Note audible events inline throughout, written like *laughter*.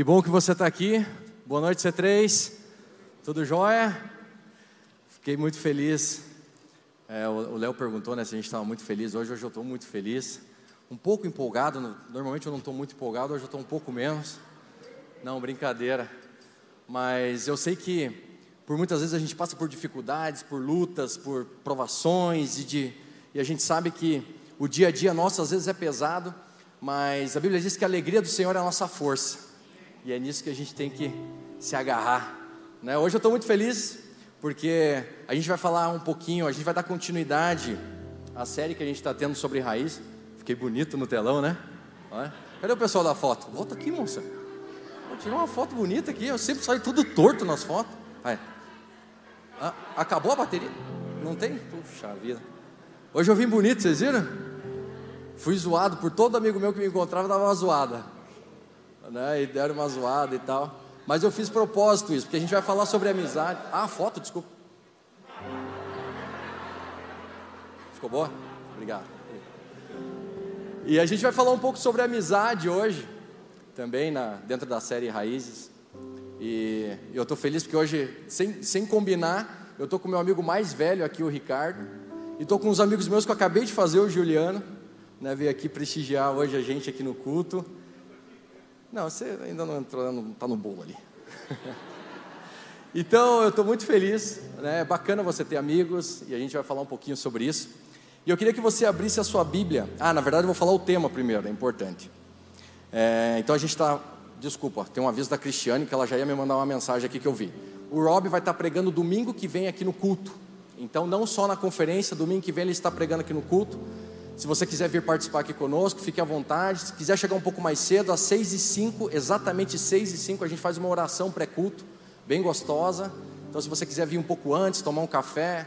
Que bom que você está aqui. Boa noite, C3. Tudo jóia? Fiquei muito feliz. É, o Léo perguntou né, se a gente estava muito feliz. Hoje, hoje eu estou muito feliz. Um pouco empolgado. Normalmente eu não estou muito empolgado, hoje eu estou um pouco menos. Não, brincadeira. Mas eu sei que por muitas vezes a gente passa por dificuldades, por lutas, por provações e, de, e a gente sabe que o dia a dia nosso às vezes é pesado, mas a Bíblia diz que a alegria do Senhor é a nossa força. E é nisso que a gente tem que se agarrar. Né? Hoje eu estou muito feliz porque a gente vai falar um pouquinho, a gente vai dar continuidade à série que a gente está tendo sobre raiz. Fiquei bonito no telão, né? Cadê o pessoal da foto? Volta aqui, moça. Vou tirar uma foto bonita aqui. Eu sempre saio tudo torto nas fotos. Vai. Ah, acabou a bateria? Não tem? Puxa vida. Hoje eu vim bonito, vocês viram? Fui zoado por todo amigo meu que me encontrava, dava uma zoada. Né? E deram uma zoada e tal. Mas eu fiz propósito isso, porque a gente vai falar sobre amizade. Ah, foto, desculpa. Ficou boa? Obrigado. E a gente vai falar um pouco sobre amizade hoje, também na, dentro da série Raízes. E eu estou feliz porque hoje, sem, sem combinar, eu estou com meu amigo mais velho aqui, o Ricardo, e estou com uns amigos meus que eu acabei de fazer, o Juliano, né, veio aqui prestigiar hoje a gente aqui no culto. Não, você ainda não entrou, não está no bolo ali. *laughs* então, eu estou muito feliz, né? é bacana você ter amigos, e a gente vai falar um pouquinho sobre isso. E eu queria que você abrisse a sua Bíblia. Ah, na verdade, eu vou falar o tema primeiro, é importante. É, então, a gente está. Desculpa, tem um aviso da Cristiane que ela já ia me mandar uma mensagem aqui que eu vi. O Rob vai estar tá pregando domingo que vem aqui no culto. Então, não só na conferência, domingo que vem ele está pregando aqui no culto. Se você quiser vir participar aqui conosco, fique à vontade. Se quiser chegar um pouco mais cedo, às 6 e 5, exatamente 6 e 5, a gente faz uma oração pré-culto, bem gostosa. Então, se você quiser vir um pouco antes, tomar um café,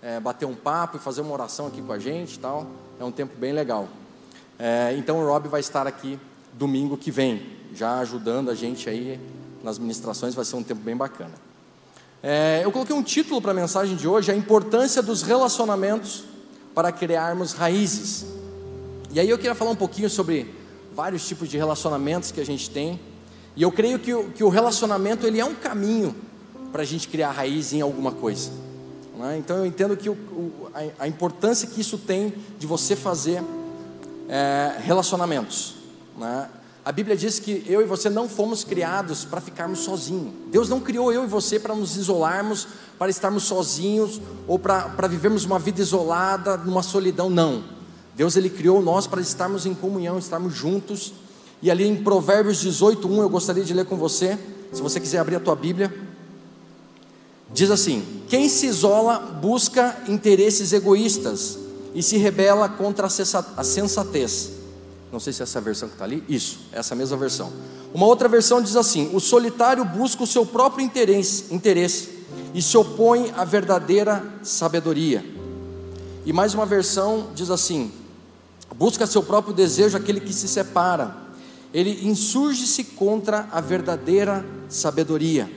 é, bater um papo e fazer uma oração aqui com a gente tal, é um tempo bem legal. É, então, o Rob vai estar aqui domingo que vem, já ajudando a gente aí nas ministrações, vai ser um tempo bem bacana. É, eu coloquei um título para a mensagem de hoje: A importância dos relacionamentos para criarmos raízes. E aí eu queria falar um pouquinho sobre vários tipos de relacionamentos que a gente tem. E eu creio que o, que o relacionamento ele é um caminho para a gente criar raiz em alguma coisa. Né? Então eu entendo que o, o, a, a, importância que isso tem de você fazer é, relacionamentos. Né? A Bíblia diz que eu e você não fomos criados para ficarmos sozinhos. Deus não criou eu e você para nos isolarmos, para estarmos sozinhos ou para, para vivermos uma vida isolada, numa solidão. Não. Deus ele criou nós para estarmos em comunhão, estarmos juntos. E ali em Provérbios 18, 1, eu gostaria de ler com você. Se você quiser abrir a tua Bíblia. Diz assim: Quem se isola busca interesses egoístas e se rebela contra a sensatez. Não sei se é essa versão que está ali. Isso, essa mesma versão. Uma outra versão diz assim: O solitário busca o seu próprio interesse, interesse e se opõe à verdadeira sabedoria. E mais uma versão diz assim: Busca seu próprio desejo aquele que se separa. Ele insurge-se contra a verdadeira sabedoria.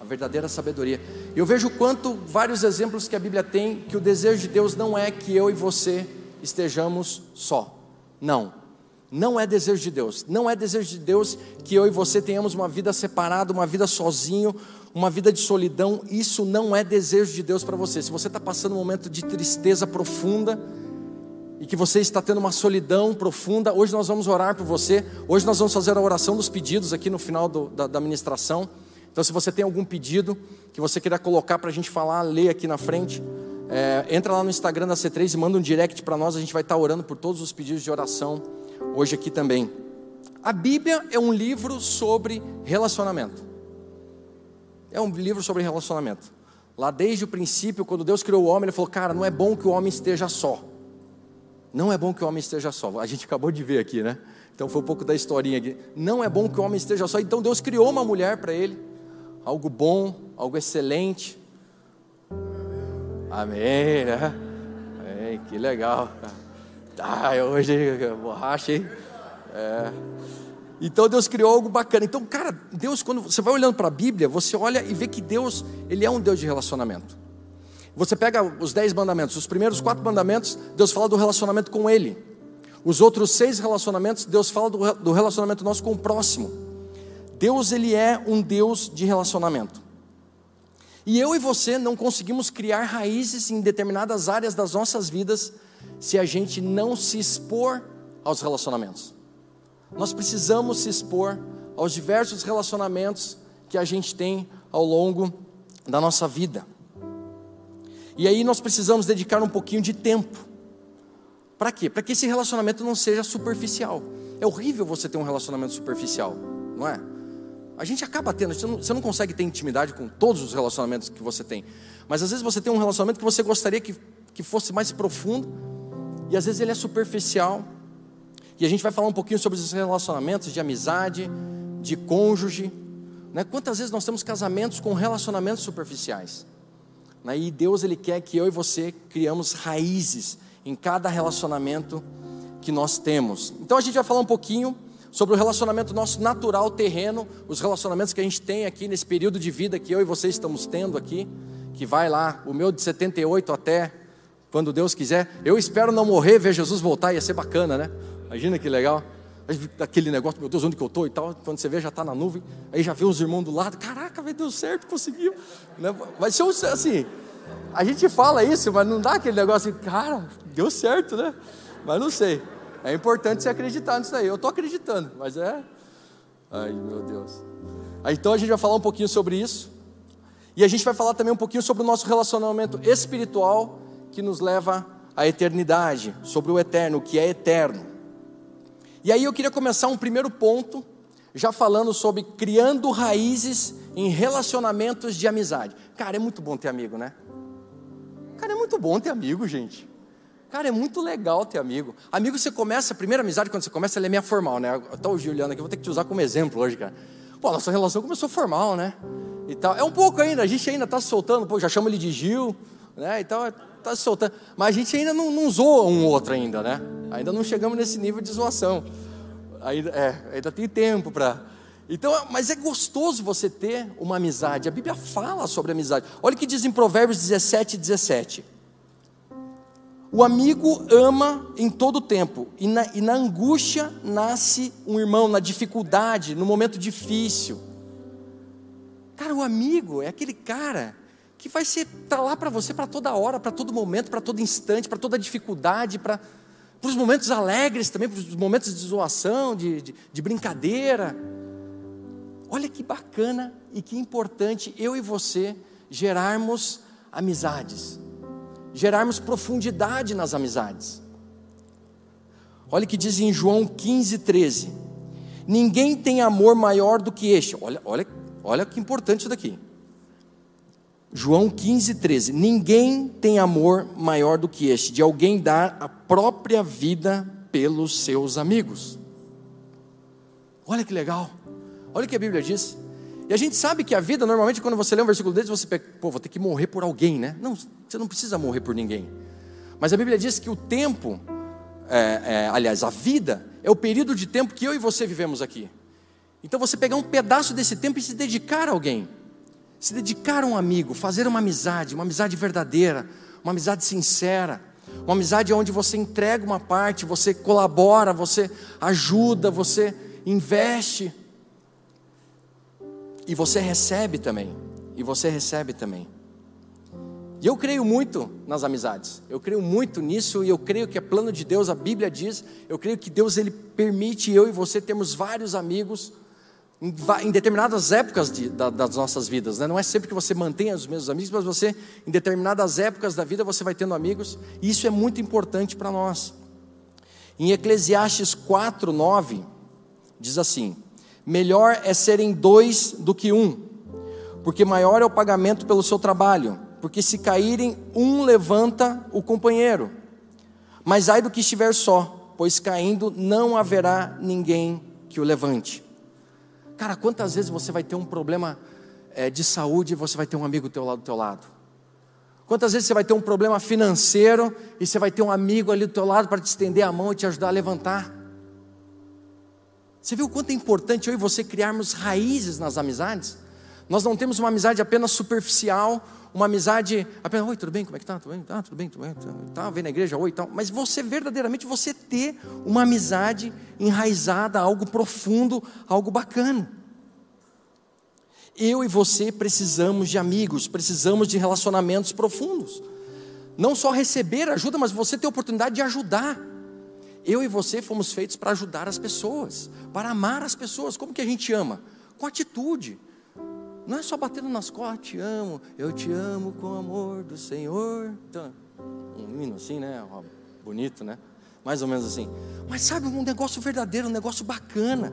A verdadeira sabedoria. Eu vejo quanto vários exemplos que a Bíblia tem que o desejo de Deus não é que eu e você estejamos só. Não não é desejo de Deus. Não é desejo de Deus que eu e você tenhamos uma vida separada, uma vida sozinho, uma vida de solidão. Isso não é desejo de Deus para você. Se você está passando um momento de tristeza profunda e que você está tendo uma solidão profunda, hoje nós vamos orar por você. Hoje nós vamos fazer a oração dos pedidos aqui no final do, da, da ministração. Então, se você tem algum pedido que você queira colocar para a gente falar, ler aqui na frente. É, entra lá no Instagram da C3 e manda um direct para nós, a gente vai estar tá orando por todos os pedidos de oração hoje aqui também. A Bíblia é um livro sobre relacionamento. É um livro sobre relacionamento. Lá desde o princípio, quando Deus criou o homem, Ele falou: Cara, não é bom que o homem esteja só. Não é bom que o homem esteja só. A gente acabou de ver aqui, né? Então foi um pouco da historinha aqui. Não é bom que o homem esteja só. Então Deus criou uma mulher para ele. Algo bom, algo excelente. Amém, né? Amém, que legal. Ah, hoje borracha, hein? É. Então Deus criou algo bacana. Então, cara, Deus, quando você vai olhando para a Bíblia, você olha e vê que Deus, Ele é um Deus de relacionamento. Você pega os dez mandamentos, os primeiros quatro mandamentos, Deus fala do relacionamento com Ele. Os outros seis relacionamentos, Deus fala do, do relacionamento nosso com o próximo. Deus ele é um Deus de relacionamento. E eu e você não conseguimos criar raízes em determinadas áreas das nossas vidas se a gente não se expor aos relacionamentos. Nós precisamos se expor aos diversos relacionamentos que a gente tem ao longo da nossa vida. E aí nós precisamos dedicar um pouquinho de tempo. Para quê? Para que esse relacionamento não seja superficial. É horrível você ter um relacionamento superficial, não é? A gente acaba tendo, você não, você não consegue ter intimidade com todos os relacionamentos que você tem. Mas às vezes você tem um relacionamento que você gostaria que, que fosse mais profundo, e às vezes ele é superficial. E a gente vai falar um pouquinho sobre esses relacionamentos de amizade, de cônjuge. Né? Quantas vezes nós temos casamentos com relacionamentos superficiais? Né? E Deus ele quer que eu e você criamos raízes em cada relacionamento que nós temos. Então a gente vai falar um pouquinho sobre o relacionamento nosso natural terreno, os relacionamentos que a gente tem aqui nesse período de vida que eu e você estamos tendo aqui, que vai lá, o meu de 78 até quando Deus quiser. Eu espero não morrer, ver Jesus voltar, ia ser bacana, né? Imagina que legal. Aquele negócio, meu Deus, onde que eu estou e tal. Quando você vê, já está na nuvem. Aí já vê os irmãos do lado. Caraca, deu certo, conseguiu. Né? Vai ser assim. A gente fala isso, mas não dá aquele negócio assim, cara, deu certo, né? Mas não sei. É importante você acreditar nisso aí. Eu estou acreditando, mas é. Ai, meu Deus. Aí, então a gente vai falar um pouquinho sobre isso. E a gente vai falar também um pouquinho sobre o nosso relacionamento espiritual que nos leva à eternidade, sobre o eterno, o que é eterno. E aí eu queria começar um primeiro ponto, já falando sobre criando raízes em relacionamentos de amizade. Cara, é muito bom ter amigo, né? Cara, é muito bom ter amigo, gente. Cara, é muito legal ter amigo. Amigo, você começa, a primeira amizade, quando você começa, ela é meio formal, né? Tá o Juliano aqui, vou ter que te usar como exemplo hoje, cara. Pô, nossa relação começou formal, né? E tal. É um pouco ainda, a gente ainda está se soltando, pô, já chama ele de Gil, né? E tal, está se soltando. Mas a gente ainda não, não zoa um outro ainda, né? Ainda não chegamos nesse nível de zoação. Ainda, é, ainda tem tempo para. Então, mas é gostoso você ter uma amizade. A Bíblia fala sobre amizade. Olha o que diz em Provérbios 17, 17. O amigo ama em todo tempo, e na, e na angústia nasce um irmão, na dificuldade, no momento difícil. Cara, o amigo é aquele cara que vai ser tá lá para você para toda hora, para todo momento, para todo instante, para toda dificuldade, para os momentos alegres também, para os momentos de zoação, de, de, de brincadeira. Olha que bacana e que importante eu e você gerarmos amizades, gerarmos profundidade nas amizades. Olha o que diz em João 15, 13: Ninguém tem amor maior do que este. Olha, olha, olha que importante isso daqui. João 15, 13. Ninguém tem amor maior do que este, de alguém dar a própria vida pelos seus amigos. Olha que legal. Olha o que a Bíblia diz. E a gente sabe que a vida, normalmente, quando você lê um versículo desse, você pensa, pô, vou ter que morrer por alguém, né? Não, você não precisa morrer por ninguém. Mas a Bíblia diz que o tempo, é, é, aliás, a vida, é o período de tempo que eu e você vivemos aqui. Então você pegar um pedaço desse tempo e se dedicar a alguém se dedicar a um amigo, fazer uma amizade, uma amizade verdadeira, uma amizade sincera, uma amizade onde você entrega uma parte, você colabora, você ajuda, você investe e você recebe também. E você recebe também. E eu creio muito nas amizades. Eu creio muito nisso e eu creio que é plano de Deus, a Bíblia diz. Eu creio que Deus ele permite eu e você termos vários amigos em, determinadas épocas de, da, das nossas vidas, né? não é sempre que você mantenha os mesmos amigos, mas você, em determinadas épocas da vida, você vai tendo amigos, e isso é muito importante para nós. Em Eclesiastes 4, 9, diz assim: Melhor é serem dois do que um, porque maior é o pagamento pelo seu trabalho, porque se caírem, um levanta o companheiro. Mas ai do que estiver só, pois caindo não haverá ninguém que o levante. Cara, quantas vezes você vai ter um problema é, de saúde e você vai ter um amigo teu lá do teu lado? Quantas vezes você vai ter um problema financeiro e você vai ter um amigo ali do teu lado para te estender a mão e te ajudar a levantar? Você viu o quanto é importante eu e você criarmos raízes nas amizades? Nós não temos uma amizade apenas superficial, uma amizade apenas, oi, tudo bem? Como é que tá? Tudo bem? Tá, tudo bem, tudo bem. Tá, vem na igreja, oi, tal. Mas você verdadeiramente você ter uma amizade enraizada, algo profundo, algo bacana. Eu e você precisamos de amigos, precisamos de relacionamentos profundos. Não só receber ajuda, mas você ter a oportunidade de ajudar. Eu e você fomos feitos para ajudar as pessoas, para amar as pessoas. Como que a gente ama? Com atitude. Não é só batendo nas costas, te amo, eu te amo com o amor do Senhor. Então, um hino assim, né? Bonito, né? Mais ou menos assim. Mas sabe, um negócio verdadeiro, um negócio bacana.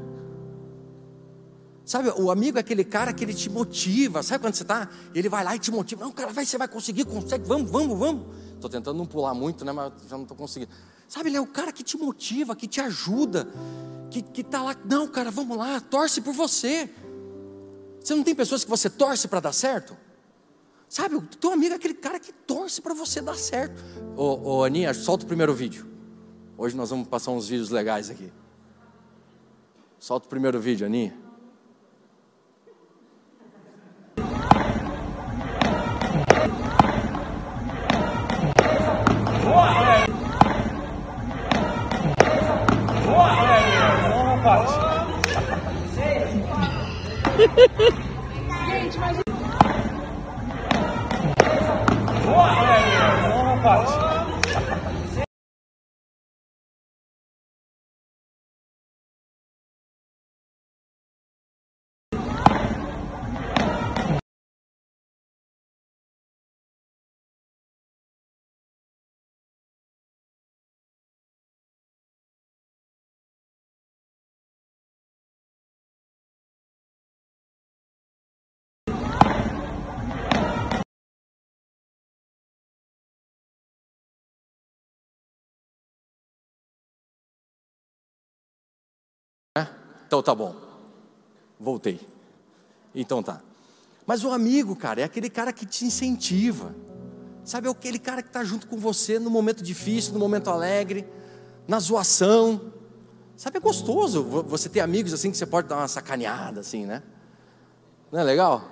Sabe, o amigo é aquele cara que ele te motiva. Sabe quando você está? Ele vai lá e te motiva. Não, cara, vai, você vai conseguir, consegue, vamos, vamos, vamos. Estou tentando não pular muito, né? Mas já não estou conseguindo. Sabe, ele é o cara que te motiva, que te ajuda, que está lá. Não, cara, vamos lá, torce por você. Você não tem pessoas que você torce para dar certo? Sabe, o teu amigo é aquele cara que torce para você dar certo. Ô, ô Aninha, solta o primeiro vídeo. Hoje nós vamos passar uns vídeos legais aqui. Solta o primeiro vídeo, Aninha. Boa, Boa, Boa, Gente, mas. Boa, Boa, Boa, Então tá bom. Voltei. Então tá. Mas o amigo, cara, é aquele cara que te incentiva. Sabe, é aquele cara que está junto com você no momento difícil, no momento alegre, na zoação. Sabe, é gostoso você ter amigos assim que você pode dar uma sacaneada, assim, né? Não é legal?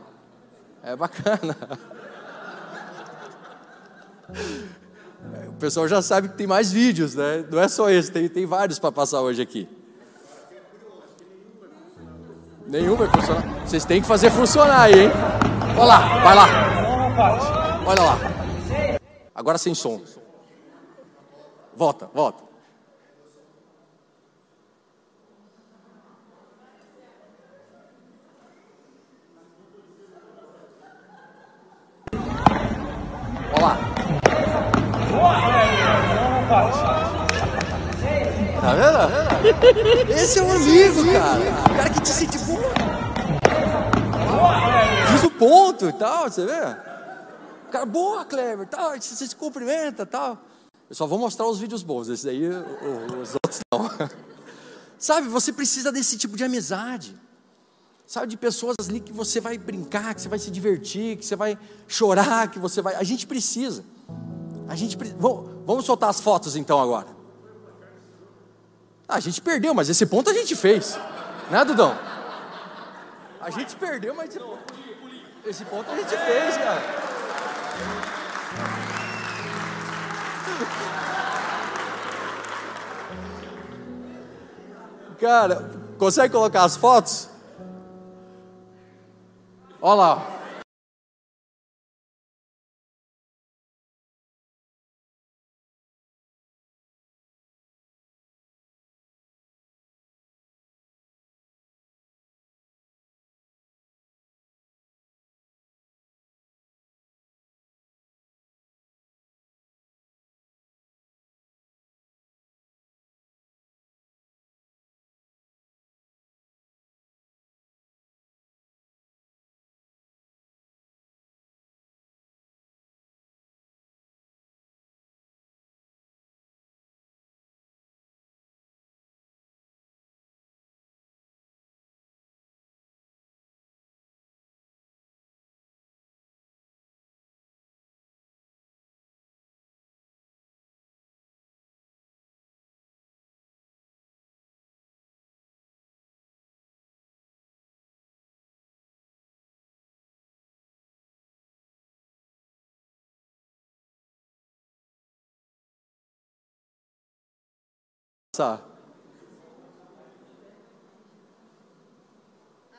É bacana. *laughs* O pessoal já sabe que tem mais vídeos, né? Não é só esse, tem, tem vários para passar hoje aqui. Nenhum vai funcionar. Vocês têm que fazer funcionar aí, hein? Olha lá, vai lá. Olha lá. Agora sem som. Volta, volta. Olha lá. Tá vendo? Esse é um amigo, cara. O cara que te sente bom. Fiz o ponto e tal, você vê? O cara, boa, Clever, tal, você se cumprimenta tal. Eu só vou mostrar os vídeos bons, esses aí, os outros não. *laughs* Sabe, você precisa desse tipo de amizade. Sabe, de pessoas ali que você vai brincar, que você vai se divertir, que você vai chorar, que você vai. A gente precisa. A gente. Vamos soltar as fotos então agora. Ah, a gente perdeu, mas esse ponto a gente fez. Né, Dudão? A gente perdeu, mas esse ponto a gente fez, cara. Cara, consegue colocar as fotos? Olha lá.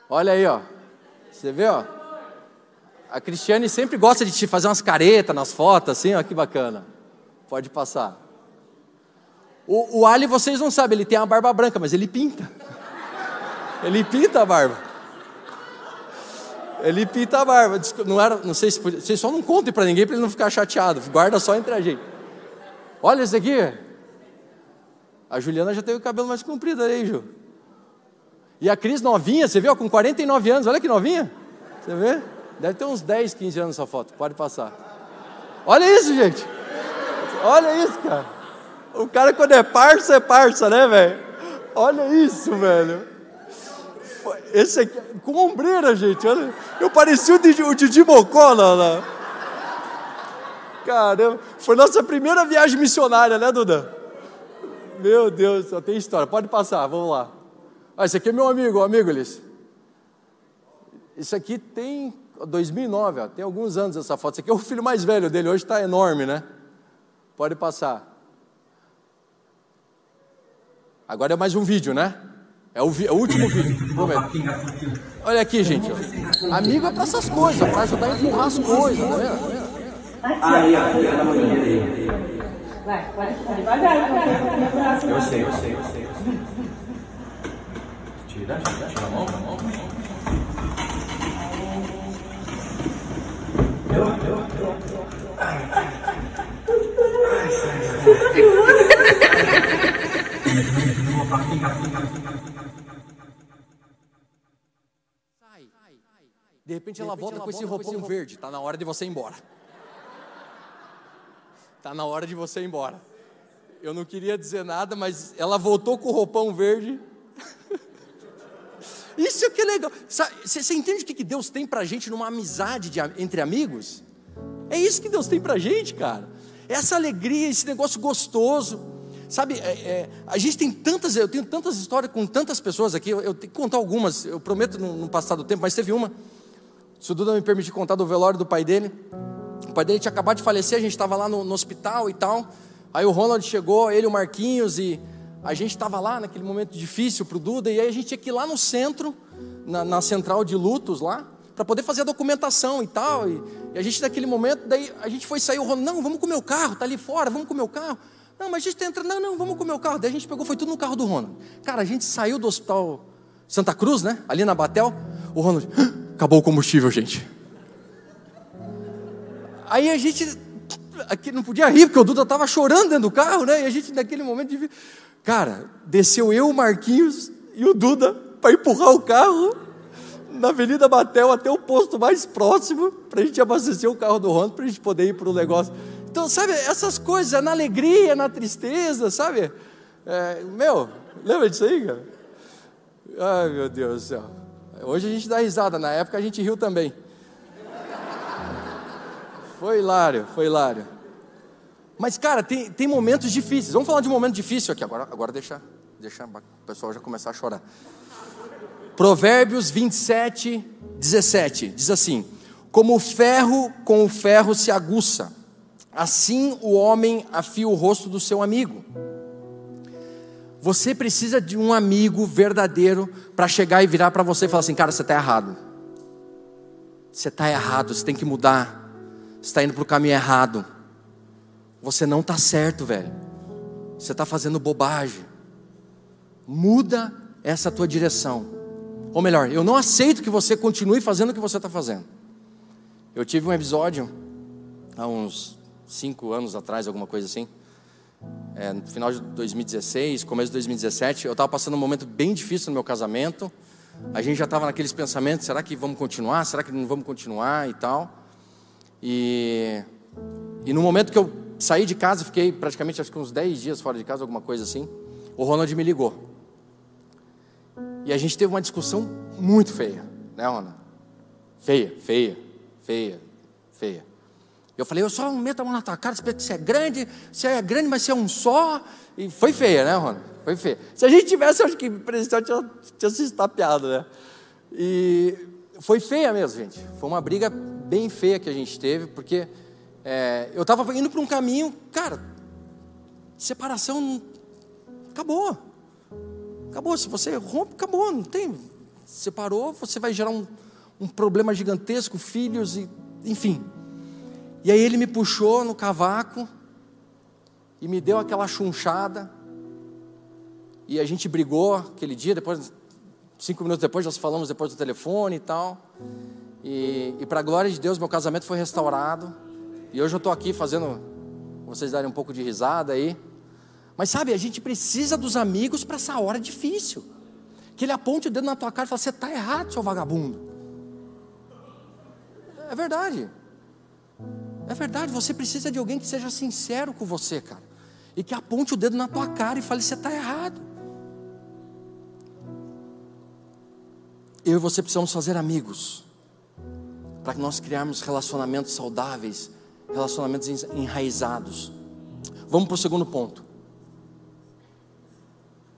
Olha aí, ó. Você vê, ó. A Cristiane sempre gosta de te fazer umas caretas nas fotos, assim, ó, que bacana. Pode passar. O, o Ali, vocês não sabem, ele tem uma barba branca, mas ele pinta. Ele pinta a barba. Ele pinta a barba. Não, era, não sei se vocês só não contem para ninguém para ele não ficar chateado. Guarda só entre a gente. Olha esse aqui. A Juliana já teve o cabelo mais comprido aí, Ju. E a Cris novinha, você viu? Com 49 anos, olha que novinha. Você vê? Deve ter uns 10, 15 anos essa foto, pode passar. Olha isso, gente. Olha isso, cara. O cara quando é parça, é parça, né, velho? Olha isso, velho. Esse aqui, com ombreira, gente. Olha. Eu parecia o Didi, o Didi Mocó lá, lá. Caramba. Foi nossa primeira viagem missionária, né, Duda? Meu Deus, só tem história. Pode passar, vamos lá. Ah, esse aqui é meu amigo, amigo Elis. Isso aqui tem 2009, ó, tem alguns anos essa foto. Esse aqui é o filho mais velho dele, hoje está enorme, né? Pode passar. Agora é mais um vídeo, né? É o, vi, é o último vídeo, prometo. Olha aqui, gente. Ó. Amigo é para essas coisas, para ajudar a empurrar as coisas, tá vendo? Aí, ó, Vai, pode, devagar, devagar. Eu sei, eu sei, eu sei. Tira, tira, tira a mão, a mão. Eu, eu, eu. Sai. De repente ela volta com esse roupão verde. Tá na hora de você ir embora. Tá na hora de você ir embora. Eu não queria dizer nada, mas ela voltou com o roupão verde. *laughs* Isso é que é legal. Você entende o que Deus tem pra gente numa amizade de, entre amigos? É isso que Deus tem pra gente, cara. Essa alegria, esse negócio gostoso. Sabe, é, é, a gente tem tantas, eu tenho tantas histórias com tantas pessoas aqui, eu, eu tenho que contar algumas, eu prometo no, no passar do tempo, mas teve uma. Se o Duda me permitir contar do velório do pai dele, o pai dele tinha acabado de falecer, a gente estava lá no, no, hospital e tal. Aí o Ronald chegou, ele e o Marquinhos, e a gente estava lá naquele momento difícil para o Duda, e aí a gente tinha que ir lá no centro, na, na central de lutos lá, para poder fazer a documentação e tal. E, e, a gente naquele momento, daí a gente foi sair, o Ronald, não, vamos com o meu carro, tá ali fora, vamos com o meu carro. Não, mas a gente entra, não, não, vamos com o meu carro. Daí a gente pegou, foi tudo no carro do Ronald. Cara, a gente saiu do hospital Santa Cruz, né? Ali na Batel. O Ronald, acabou o combustível, gente. Aí a gente aqui não podia rir, porque o Duda estava chorando dentro do carro, né? E a gente, naquele momento, de... cara, desceu eu, o Marquinhos e o Duda para empurrar o carro na Avenida Batel até o posto mais próximo, para a gente abastecer o carro do Ronaldo, para a gente poder ir para o negócio. Então, sabe, essas coisas, na alegria, na tristeza, sabe? É, meu, lembra disso aí, cara? Ai, meu Deus do céu. Hoje a gente dá risada, na época a gente riu também. Foi hilário, foi hilário. Mas, cara, tem, tem momentos difíceis. Vamos falar de um momento difícil aqui. Agora, agora deixa, deixa o pessoal já começar a chorar. Provérbios 27, 17. Diz assim: Como o ferro com o ferro se aguça, assim o homem afia o rosto do seu amigo. Você precisa de um amigo verdadeiro para chegar e virar para você e falar assim: Cara, você está errado. Você está errado, você tem que mudar está indo para o caminho errado. Você não está certo, velho. Você está fazendo bobagem. Muda essa tua direção. Ou melhor, eu não aceito que você continue fazendo o que você está fazendo. Eu tive um episódio há uns cinco anos atrás, alguma coisa assim. É, no final de 2016, começo de 2017, eu estava passando um momento bem difícil no meu casamento. A gente já estava naqueles pensamentos: será que vamos continuar? Será que não vamos continuar e tal? E, e no momento que eu saí de casa, fiquei praticamente acho que uns 10 dias fora de casa, alguma coisa assim, o Ronald me ligou. E a gente teve uma discussão muito feia, né, Ronald? Feia, feia, feia, feia. Eu falei, eu só meto a mão na tua cara, você é grande, você é grande, mas você é um só. E foi feia, né, Ronald? Foi feia. Se a gente tivesse, acho que o presidente tinha, tinha se estapeado, né? E foi feia mesmo, gente. Foi uma briga bem feia que a gente teve, porque é, eu estava indo para um caminho, cara, separação acabou. Acabou. Se você rompe, acabou. Não tem. Separou, você vai gerar um, um problema gigantesco, filhos e enfim. E aí ele me puxou no cavaco e me deu aquela chunchada. E a gente brigou aquele dia, depois, cinco minutos depois, nós falamos depois do telefone e tal. E, e para a glória de Deus, meu casamento foi restaurado. E hoje eu estou aqui fazendo vocês darem um pouco de risada aí. Mas sabe, a gente precisa dos amigos para essa hora difícil. Que ele aponte o dedo na tua cara e fale: Você está errado, seu vagabundo. É verdade. É verdade, você precisa de alguém que seja sincero com você, cara. E que aponte o dedo na tua cara e fale: Você está errado. Eu e você precisamos fazer amigos. Para que nós criarmos relacionamentos saudáveis, relacionamentos enraizados. Vamos para o segundo ponto.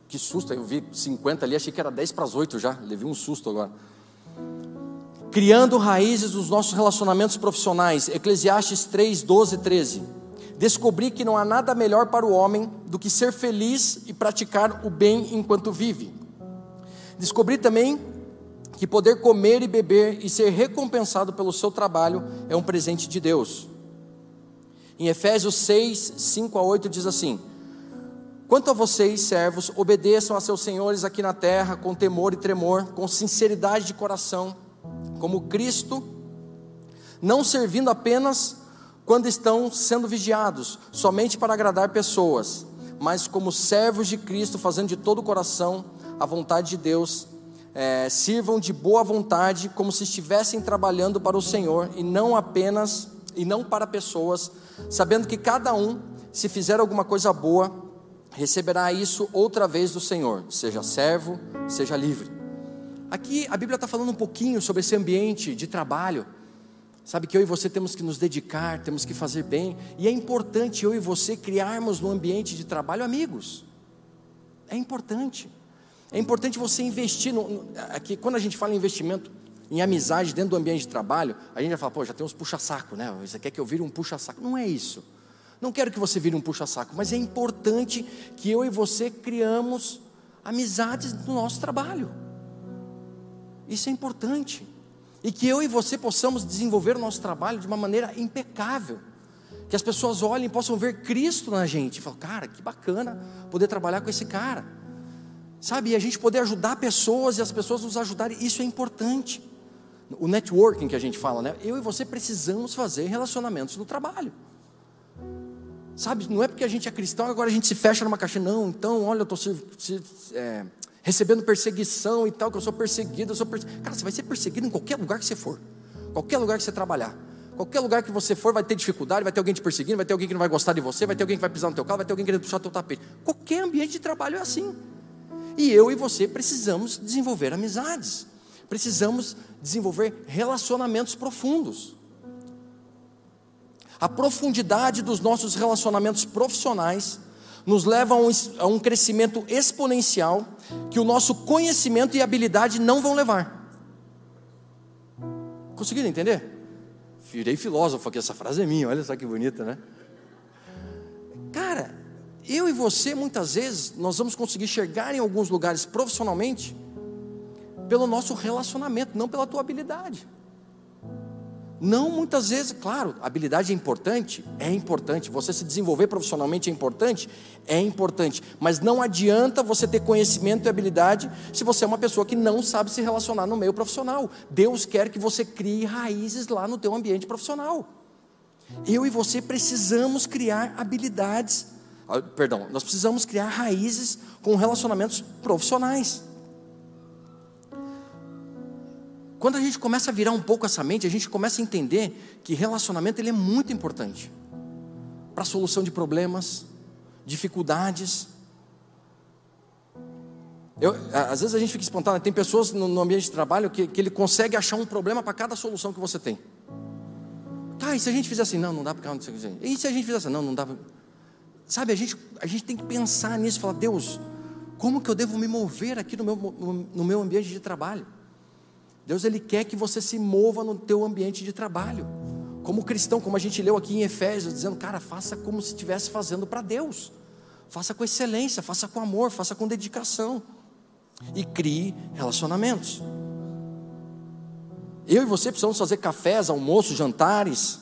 Que susto, eu vi 50 ali, achei que era 10 para as 8 já, levei um susto agora. Criando raízes nos nossos relacionamentos profissionais, Eclesiastes 3, 12 e 13. Descobri que não há nada melhor para o homem do que ser feliz e praticar o bem enquanto vive. Descobri também que poder comer e beber e ser recompensado pelo seu trabalho é um presente de Deus. Em Efésios 6, 5 a 8 diz assim: Quanto a vocês, servos, obedeçam a seus senhores aqui na terra com temor e tremor, com sinceridade de coração, como Cristo, não servindo apenas quando estão sendo vigiados, somente para agradar pessoas, mas como servos de Cristo, fazendo de todo o coração a vontade de Deus, é, sirvam de boa vontade, como se estivessem trabalhando para o Senhor e não apenas e não para pessoas, sabendo que cada um, se fizer alguma coisa boa, receberá isso outra vez do Senhor, seja servo, seja livre. Aqui a Bíblia está falando um pouquinho sobre esse ambiente de trabalho. Sabe que eu e você temos que nos dedicar, temos que fazer bem, e é importante eu e você criarmos no ambiente de trabalho amigos. É importante. É importante você investir. No, aqui, quando a gente fala em investimento em amizade dentro do ambiente de trabalho, a gente já fala, pô, já tem uns puxa-saco, né? Você quer que eu vire um puxa-saco? Não é isso. Não quero que você vire um puxa-saco, mas é importante que eu e você criamos amizades no nosso trabalho. Isso é importante. E que eu e você possamos desenvolver o nosso trabalho de uma maneira impecável. Que as pessoas olhem e possam ver Cristo na gente. E falar, cara, que bacana poder trabalhar com esse cara. Sabe, e a gente poder ajudar pessoas e as pessoas nos ajudarem, isso é importante. O networking que a gente fala, né? Eu e você precisamos fazer relacionamentos no trabalho. Sabe, não é porque a gente é cristão, agora a gente se fecha numa caixa, não, então, olha, eu estou é, recebendo perseguição e tal, que eu sou perseguido, eu sou perseguido. Cara, você vai ser perseguido em qualquer lugar que você for, qualquer lugar que você trabalhar. Qualquer lugar que você for vai ter dificuldade, vai ter alguém te perseguindo, vai ter alguém que não vai gostar de você, vai ter alguém que vai pisar no teu carro, vai ter alguém querendo puxar teu tapete. Qualquer ambiente de trabalho é assim. E eu e você precisamos desenvolver amizades. Precisamos desenvolver relacionamentos profundos a profundidade dos nossos relacionamentos profissionais nos leva a um, a um crescimento exponencial que o nosso conhecimento e habilidade não vão levar. Conseguiram entender? Virei filósofo aqui, essa frase é minha, olha só que bonita, né? Eu e você, muitas vezes, nós vamos conseguir chegar em alguns lugares profissionalmente pelo nosso relacionamento, não pela tua habilidade. Não muitas vezes, claro, habilidade é importante, é importante. Você se desenvolver profissionalmente é importante, é importante. Mas não adianta você ter conhecimento e habilidade se você é uma pessoa que não sabe se relacionar no meio profissional. Deus quer que você crie raízes lá no teu ambiente profissional. Eu e você precisamos criar habilidades, perdão, nós precisamos criar raízes com relacionamentos profissionais. Quando a gente começa a virar um pouco essa mente, a gente começa a entender que relacionamento ele é muito importante para a solução de problemas, dificuldades. Eu, às vezes a gente fica espantado, tem pessoas no, no ambiente de trabalho que, que ele consegue achar um problema para cada solução que você tem. Tá, e se a gente fizer assim? Não, não dá para. E se a gente fizer assim? Não, não dá para. Sabe, a gente, a gente tem que pensar nisso falar: Deus, como que eu devo me mover aqui no meu, no meu ambiente de trabalho? Deus ele quer que você se mova no teu ambiente de trabalho. Como cristão, como a gente leu aqui em Efésios, dizendo, cara, faça como se estivesse fazendo para Deus. Faça com excelência, faça com amor, faça com dedicação. E crie relacionamentos. Eu e você precisamos fazer cafés, almoços, jantares.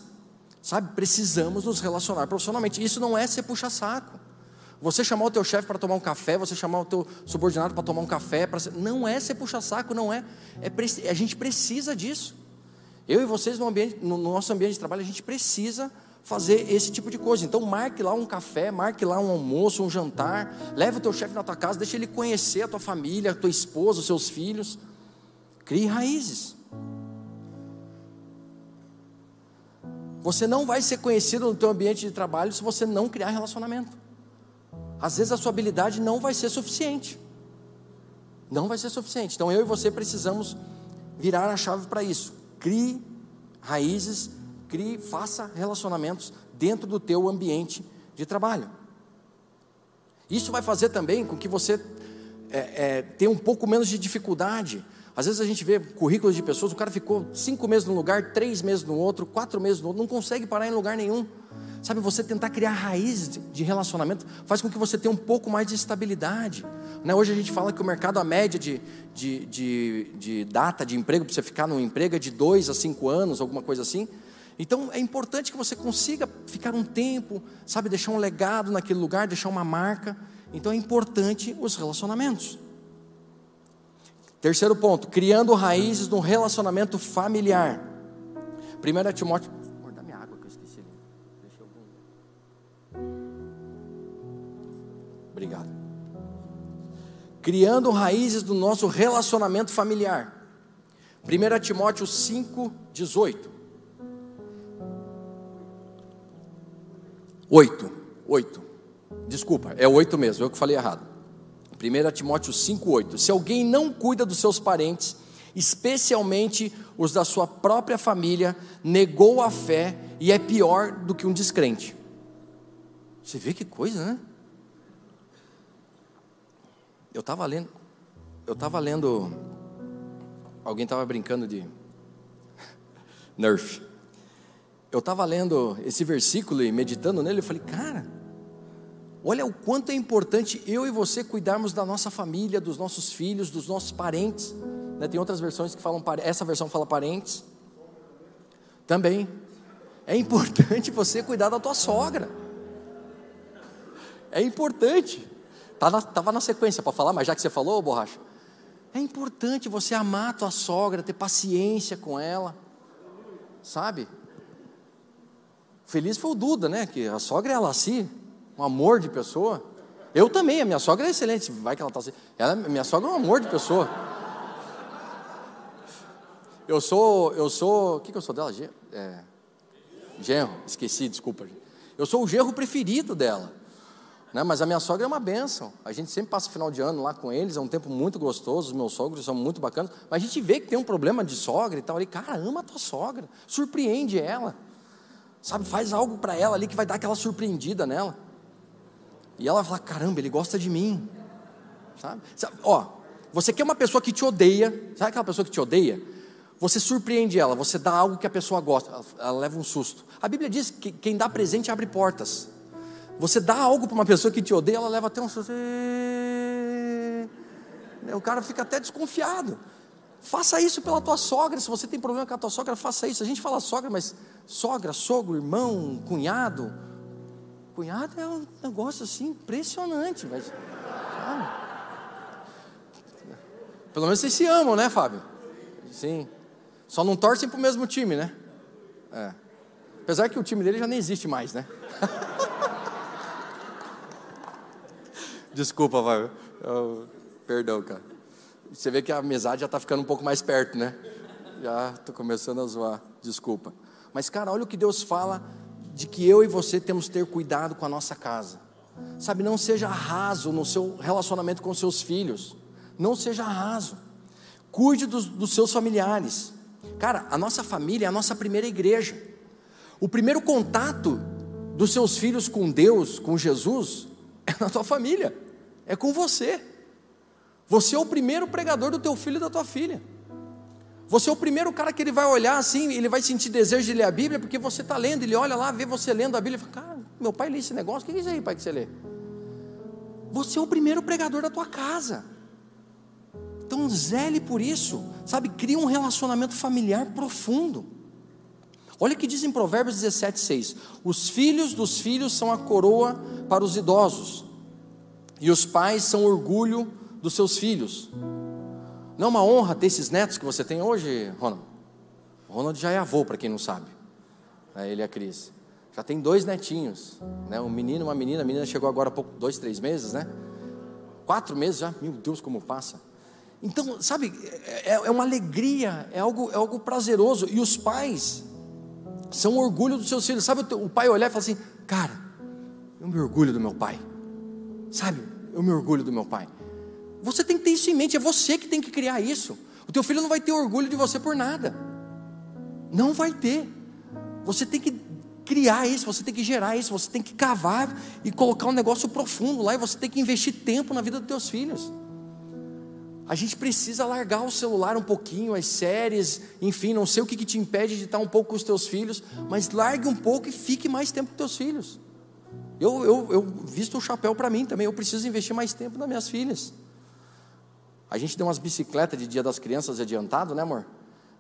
Sabe? Precisamos nos relacionar profissionalmente. Isso não é ser puxa-saco. Você chamar o teu chefe para tomar um café, você chamar o teu subordinado para tomar um café, ser... não é ser puxa-saco, não é. é. A gente precisa disso. Eu e vocês no, ambiente, no nosso ambiente de trabalho, a gente precisa fazer esse tipo de coisa. Então marque lá um café, marque lá um almoço, um jantar, leve o teu chefe na tua casa, deixa ele conhecer a tua família, a tua esposa, os seus filhos. Crie raízes. Você não vai ser conhecido no teu ambiente de trabalho se você não criar relacionamento. Às vezes a sua habilidade não vai ser suficiente. Não vai ser suficiente. Então eu e você precisamos virar a chave para isso. Crie raízes, crie, faça relacionamentos dentro do teu ambiente de trabalho. Isso vai fazer também com que você é, é, tenha um pouco menos de dificuldade às vezes a gente vê currículos de pessoas, o cara ficou cinco meses num lugar, três meses no outro, quatro meses no outro, não consegue parar em lugar nenhum. Sabe, você tentar criar raízes de relacionamento faz com que você tenha um pouco mais de estabilidade. Né? Hoje a gente fala que o mercado, a média de, de, de, de data de emprego, para você ficar num emprego é de dois a cinco anos, alguma coisa assim. Então é importante que você consiga ficar um tempo, sabe, deixar um legado naquele lugar, deixar uma marca. Então é importante os relacionamentos. Terceiro ponto, criando raízes no relacionamento familiar. 1 Timóteo. Dá minha água que eu esqueci. Deixa eu... Obrigado. Criando raízes do nosso relacionamento familiar. 1 Timóteo 5, 18. 8. 8. Desculpa, é 8 mesmo, eu que falei errado. 1 Timóteo 5,8: Se alguém não cuida dos seus parentes, especialmente os da sua própria família, negou a fé e é pior do que um descrente. Você vê que coisa, né? Eu estava lendo, eu estava lendo, alguém estava brincando de *laughs* Nerf. Eu estava lendo esse versículo e meditando nele, eu falei, cara, Olha o quanto é importante eu e você cuidarmos da nossa família, dos nossos filhos, dos nossos parentes. Né? Tem outras versões que falam, essa versão fala parentes. Também. É importante *laughs* você cuidar da tua sogra. É importante. Estava tá na, sequência para falar, mas já que você falou, borracha. É importante você amar a tua sogra, ter paciência com ela. Sabe? Feliz foi o Duda, né? Que a sogra é a Laci um amor de pessoa. Eu também, a minha sogra é excelente. Vai que ela está assim. Ela, minha sogra é um amor de pessoa. Eu sou, eu sou, o que, que eu sou dela? É, genro, esqueci, desculpa. Eu sou o genro preferido dela. Né? Mas a minha sogra é uma benção. A gente sempre passa final de ano lá com eles, é um tempo muito gostoso. Os meus sogros são muito bacanas. Mas a gente vê que tem um problema de sogra e tal. Ali, cara, ama a tua sogra, surpreende ela. Sabe, faz algo para ela ali que vai dar aquela surpreendida nela. E ela vai falar: caramba, ele gosta de mim. Sabe? sabe? Ó, você quer uma pessoa que te odeia, sabe aquela pessoa que te odeia? Você surpreende ela, você dá algo que a pessoa gosta, ela, ela leva um susto. A Bíblia diz que quem dá presente abre portas. Você dá algo para uma pessoa que te odeia, ela leva até um susto. O cara fica até desconfiado. Faça isso pela tua sogra. Se você tem problema com a tua sogra, faça isso. A gente fala sogra, mas sogra, sogro, irmão, cunhado, Cunhado é um negócio assim impressionante, mas. Sabe? Pelo menos vocês se amam, né, Fábio? Sim. Só não torcem para o mesmo time, né? É. Apesar que o time dele já nem existe mais, né? *laughs* Desculpa, Fábio. Eu... Perdão, cara. Você vê que a amizade já está ficando um pouco mais perto, né? Já estou começando a zoar. Desculpa. Mas, cara, olha o que Deus fala de que eu e você temos que ter cuidado com a nossa casa. Sabe, não seja raso no seu relacionamento com seus filhos. Não seja raso. Cuide dos, dos seus familiares. Cara, a nossa família é a nossa primeira igreja. O primeiro contato dos seus filhos com Deus, com Jesus, *laughs* é na tua família, é com você. Você é o primeiro pregador do teu filho e da tua filha. Você é o primeiro cara que ele vai olhar assim, ele vai sentir desejo de ler a Bíblia, porque você está lendo, ele olha lá, vê você lendo a Bíblia e fala, cara, meu pai lê esse negócio, o que é isso aí, pai, que você lê? Você é o primeiro pregador da tua casa. Então zele por isso, sabe? Cria um relacionamento familiar profundo. Olha o que diz em Provérbios 17, 6: Os filhos dos filhos são a coroa para os idosos, e os pais são orgulho dos seus filhos. Não é uma honra ter esses netos que você tem hoje, Ronald? Ronald já é avô, para quem não sabe. É, ele e a Cris. Já tem dois netinhos, né? um menino e uma menina. A menina chegou agora há pouco, dois, três meses, né? Quatro meses já. Meu Deus, como passa. Então, sabe, é, é uma alegria, é algo, é algo prazeroso. E os pais, são orgulho dos seus filhos. Sabe o pai olhar e falar assim: Cara, eu me orgulho do meu pai. Sabe, eu me orgulho do meu pai. Você tem que ter isso em mente, é você que tem que criar isso. O teu filho não vai ter orgulho de você por nada. Não vai ter. Você tem que criar isso, você tem que gerar isso, você tem que cavar e colocar um negócio profundo lá e você tem que investir tempo na vida dos teus filhos. A gente precisa largar o celular um pouquinho, as séries, enfim, não sei o que, que te impede de estar um pouco com os teus filhos, mas largue um pouco e fique mais tempo com teus filhos. Eu, eu, eu visto o chapéu para mim também, eu preciso investir mais tempo nas minhas filhas. A gente deu umas bicicletas de dia das crianças adiantado, né amor?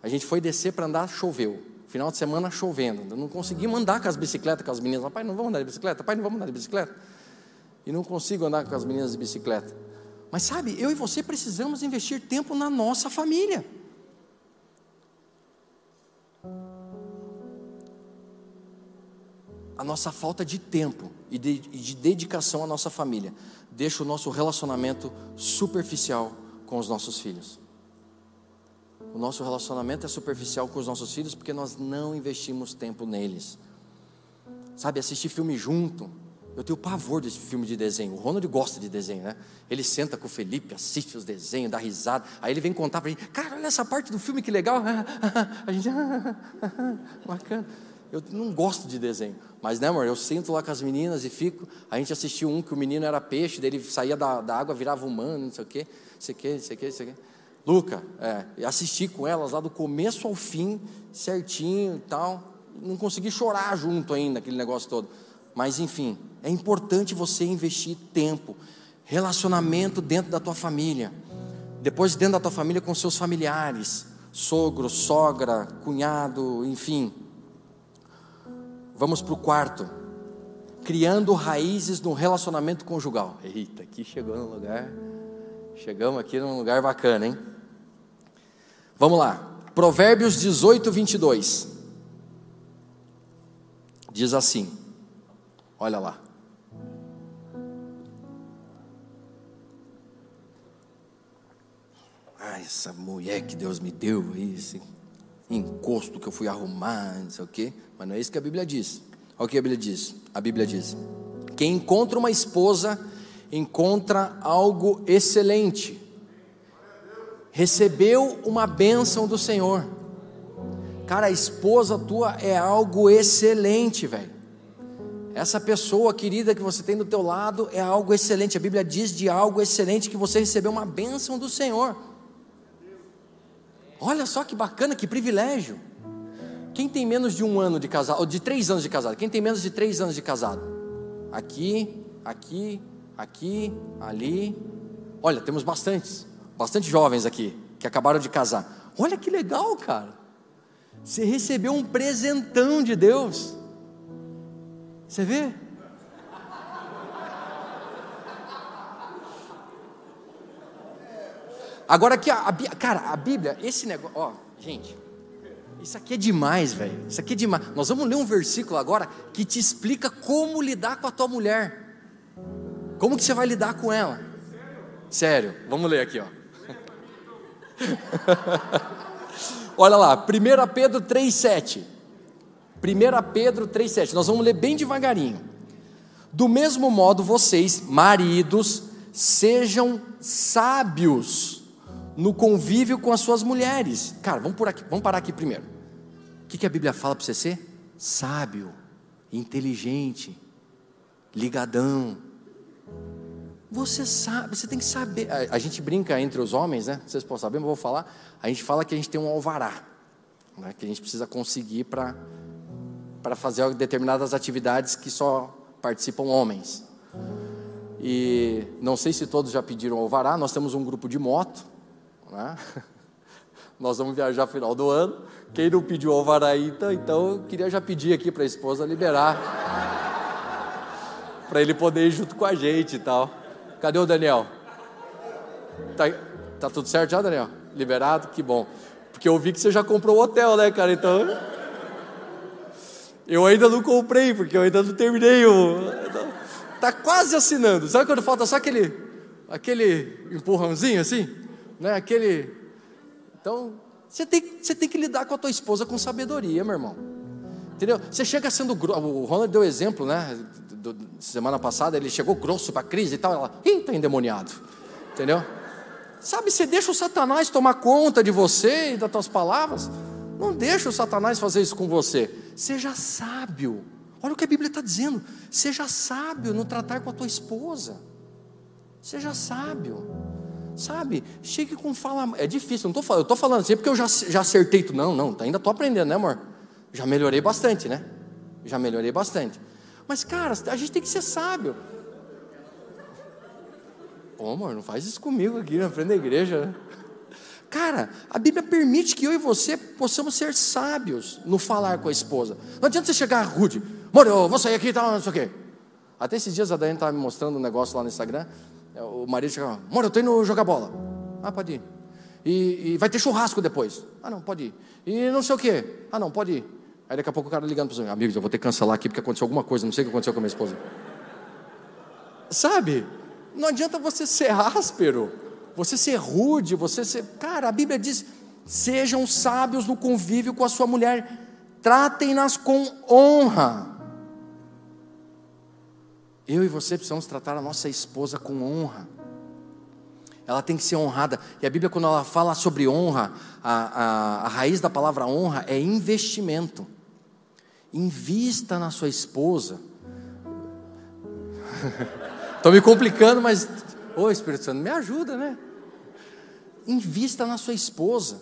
A gente foi descer para andar, choveu. Final de semana chovendo. Não consegui andar com as bicicletas com as meninas. Pai, não vamos andar de bicicleta? Pai, não vamos andar de bicicleta? E não consigo andar com as meninas de bicicleta. Mas sabe, eu e você precisamos investir tempo na nossa família. A nossa falta de tempo e de, de dedicação à nossa família deixa o nosso relacionamento superficial com os nossos filhos. O nosso relacionamento é superficial com os nossos filhos porque nós não investimos tempo neles. Sabe, assistir filme junto, eu tenho pavor desse filme de desenho. O Ronald gosta de desenho, né? Ele senta com o Felipe, assiste os desenhos, dá risada. Aí ele vem contar para gente: Cara, olha essa parte do filme que legal. *laughs* A gente, *laughs* bacana. Eu não gosto de desenho, mas né, amor? Eu sento lá com as meninas e fico. A gente assistiu um que o menino era peixe, dele saía da, da água, virava humano, não sei o quê, não sei o quê, não sei o quê, não sei o quê. Luca, é, assisti com elas lá do começo ao fim, certinho e tal. Não consegui chorar junto ainda, aquele negócio todo. Mas enfim, é importante você investir tempo, relacionamento dentro da tua família. Depois dentro da tua família com seus familiares, sogro, sogra, cunhado, enfim. Vamos para o quarto. Criando raízes no relacionamento conjugal. Eita, aqui chegou no lugar. Chegamos aqui num lugar bacana, hein? Vamos lá. Provérbios 18, 22. Diz assim: Olha lá. Ah, essa mulher que Deus me deu esse encosto que eu fui arrumar, não sei o quê. Mas não é isso que a Bíblia diz. Olha o que a Bíblia diz. A Bíblia diz: Quem encontra uma esposa, encontra algo excelente. Recebeu uma bênção do Senhor. Cara, a esposa tua é algo excelente, velho. Essa pessoa querida que você tem do teu lado é algo excelente. A Bíblia diz de algo excelente que você recebeu uma bênção do Senhor. Olha só que bacana, que privilégio. Quem tem menos de um ano de casado, ou de três anos de casado? Quem tem menos de três anos de casado? Aqui, aqui, aqui, ali. Olha, temos bastantes, bastante jovens aqui que acabaram de casar. Olha que legal, cara. Você recebeu um presentão de Deus. Você vê? Agora aqui, a, a, cara, a Bíblia, esse negócio, ó, gente, isso aqui é demais, velho. Isso aqui é demais. Nós vamos ler um versículo agora que te explica como lidar com a tua mulher. Como que você vai lidar com ela? Sério, vamos ler aqui, ó. *laughs* Olha lá, 1 Pedro 3,7. 1 Pedro 3,7. Nós vamos ler bem devagarinho. Do mesmo modo, vocês, maridos, sejam sábios no convívio com as suas mulheres. Cara, vamos, por aqui, vamos parar aqui primeiro. O que, que a Bíblia fala para você ser? Sábio, inteligente, ligadão. Você sabe, você tem que saber. A, a gente brinca entre os homens, né? Vocês podem saber, mas eu vou falar. A gente fala que a gente tem um alvará, né? que a gente precisa conseguir para para fazer determinadas atividades que só participam homens. E não sei se todos já pediram alvará, nós temos um grupo de moto, Né? *laughs* Nós vamos viajar final do ano. Quem não pediu alvará ainda, então eu queria já pedir aqui para a esposa liberar. para ele poder ir junto com a gente e tal. Cadê o Daniel? Tá, tá tudo certo já, Daniel? Liberado? Que bom. Porque eu vi que você já comprou o hotel, né, cara? Então. Eu ainda não comprei, porque eu ainda não terminei o. Tá quase assinando. Sabe quando falta só aquele, aquele empurrãozinho assim? Né? Aquele. Então, você tem, você tem que lidar com a tua esposa com sabedoria, meu irmão. Entendeu? Você chega sendo grosso. O Ronald deu exemplo, né? Do, semana passada, ele chegou grosso para a crise e tal. Ela, ih, está endemoniado. Entendeu? Sabe, você deixa o Satanás tomar conta de você e das tuas palavras. Não deixa o Satanás fazer isso com você. Seja sábio. Olha o que a Bíblia está dizendo. Seja sábio no tratar com a tua esposa. Seja sábio. Sabe? Chegue com fala. É difícil, não tô falando, eu estou falando assim porque eu já, já acertei tudo. Não, não, ainda estou aprendendo, né, amor? Já melhorei bastante, né? Já melhorei bastante. Mas, cara, a gente tem que ser sábio. Ô, amor, não faz isso comigo aqui na frente da igreja. Cara, a Bíblia permite que eu e você possamos ser sábios no falar com a esposa. Não adianta você chegar rude. Amor, eu vou sair aqui e tal, não sei o quê. Até esses dias a Daiane estava me mostrando um negócio lá no Instagram. É, o marido chegava, amor, eu estou indo jogar bola. Ah, pode ir. E, e, vai ter churrasco depois. Ah, não, pode ir. E não sei o quê. Ah, não, pode ir. Aí daqui a pouco o cara ligando para os amigos, eu vou ter que cancelar aqui porque aconteceu alguma coisa, não sei o que aconteceu com a minha esposa. Sabe? Não adianta você ser áspero, você ser rude, você ser. Cara, a Bíblia diz: sejam sábios no convívio com a sua mulher, tratem-nas com honra. Eu e você precisamos tratar a nossa esposa com honra. Ela tem que ser honrada. E a Bíblia, quando ela fala sobre honra, a, a, a raiz da palavra honra é investimento. Invista na sua esposa. *laughs* Estou me complicando, mas. Ô Espírito Santo, me ajuda, né? Invista na sua esposa.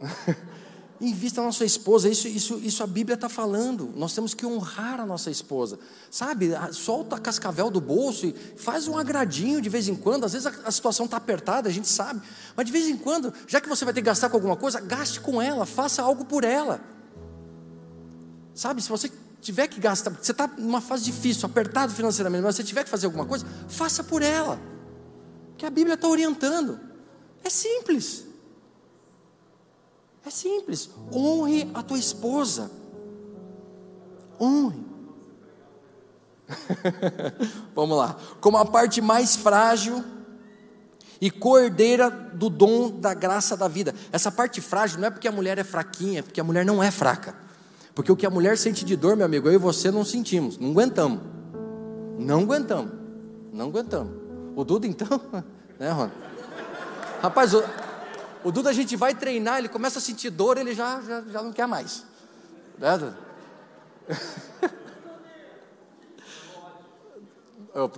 *laughs* Invista na sua esposa, isso, isso, isso a Bíblia está falando. Nós temos que honrar a nossa esposa, sabe? Solta a cascavel do bolso e faz um agradinho de vez em quando. Às vezes a, a situação está apertada, a gente sabe, mas de vez em quando, já que você vai ter que gastar com alguma coisa, gaste com ela, faça algo por ela, sabe? Se você tiver que gastar, você está numa fase difícil, apertado financeiramente, mas você tiver que fazer alguma coisa, faça por ela, que a Bíblia está orientando. É simples. É simples. Honre a tua esposa. Honre. *laughs* Vamos lá. Como a parte mais frágil e cordeira do dom da graça da vida. Essa parte frágil não é porque a mulher é fraquinha, é porque a mulher não é fraca. Porque o que a mulher sente de dor, meu amigo, eu e você não sentimos, não aguentamos. Não aguentamos. Não aguentamos. O Duda, então, *laughs* né, Rony? Rapaz, o, o Duda a gente vai treinar, ele começa a sentir dor, ele já, já, já não quer mais. Né, Duda? *laughs*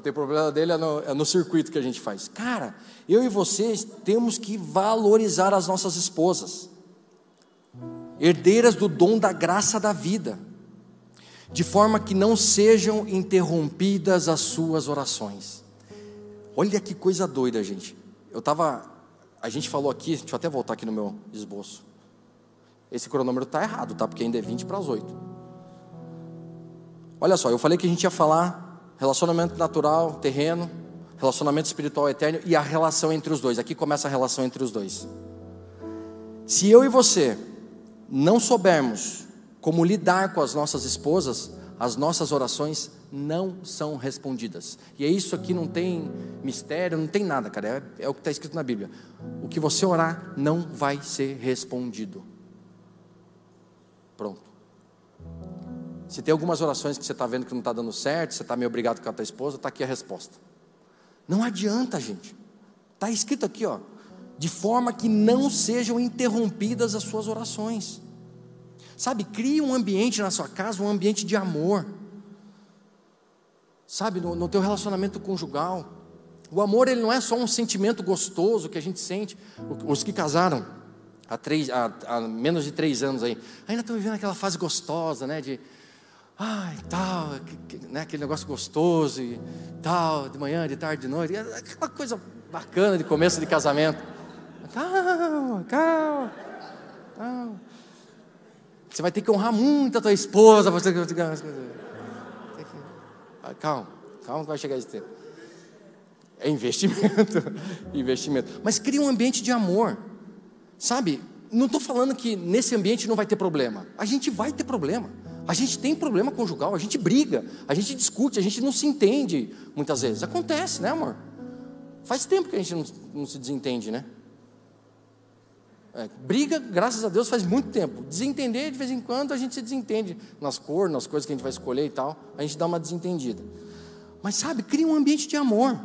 Tem problema dele é no, é no circuito que a gente faz. Cara, eu e vocês temos que valorizar as nossas esposas, herdeiras do dom da graça da vida, de forma que não sejam interrompidas as suas orações. Olha que coisa doida, gente. Eu estava a gente falou aqui, deixa eu até voltar aqui no meu esboço. Esse cronômetro está errado, tá? Porque ainda é 20 para as 8. Olha só, eu falei que a gente ia falar relacionamento natural, terreno, relacionamento espiritual eterno e a relação entre os dois. Aqui começa a relação entre os dois. Se eu e você não soubermos como lidar com as nossas esposas, as nossas orações não são respondidas. E é isso aqui, não tem mistério, não tem nada, cara. É, é o que está escrito na Bíblia. O que você orar não vai ser respondido. Pronto. Se tem algumas orações que você está vendo que não está dando certo, você está meio obrigado com a tua esposa, está aqui a resposta. Não adianta, gente. Está escrito aqui, ó. De forma que não sejam interrompidas as suas orações. Sabe, crie um ambiente na sua casa, um ambiente de amor. Sabe, no, no teu relacionamento conjugal. O amor ele não é só um sentimento gostoso que a gente sente. Os que casaram há, três, há, há menos de três anos aí, ainda estão vivendo aquela fase gostosa, né? De ai, tal, né, aquele negócio gostoso e tal, de manhã, de tarde, de noite, aquela coisa bacana de começo de casamento. Calma, calma, calma. Você vai ter que honrar muito a tua esposa. Você... Calma, calma que vai chegar esse tempo. É investimento, *laughs* investimento. Mas cria um ambiente de amor. Sabe, não estou falando que nesse ambiente não vai ter problema. A gente vai ter problema. A gente tem problema conjugal, a gente briga, a gente discute, a gente não se entende muitas vezes. Acontece, né, amor? Faz tempo que a gente não, não se desentende, né? É, briga, graças a Deus, faz muito tempo. Desentender, de vez em quando, a gente se desentende nas cores, nas coisas que a gente vai escolher e tal. A gente dá uma desentendida. Mas sabe, cria um ambiente de amor.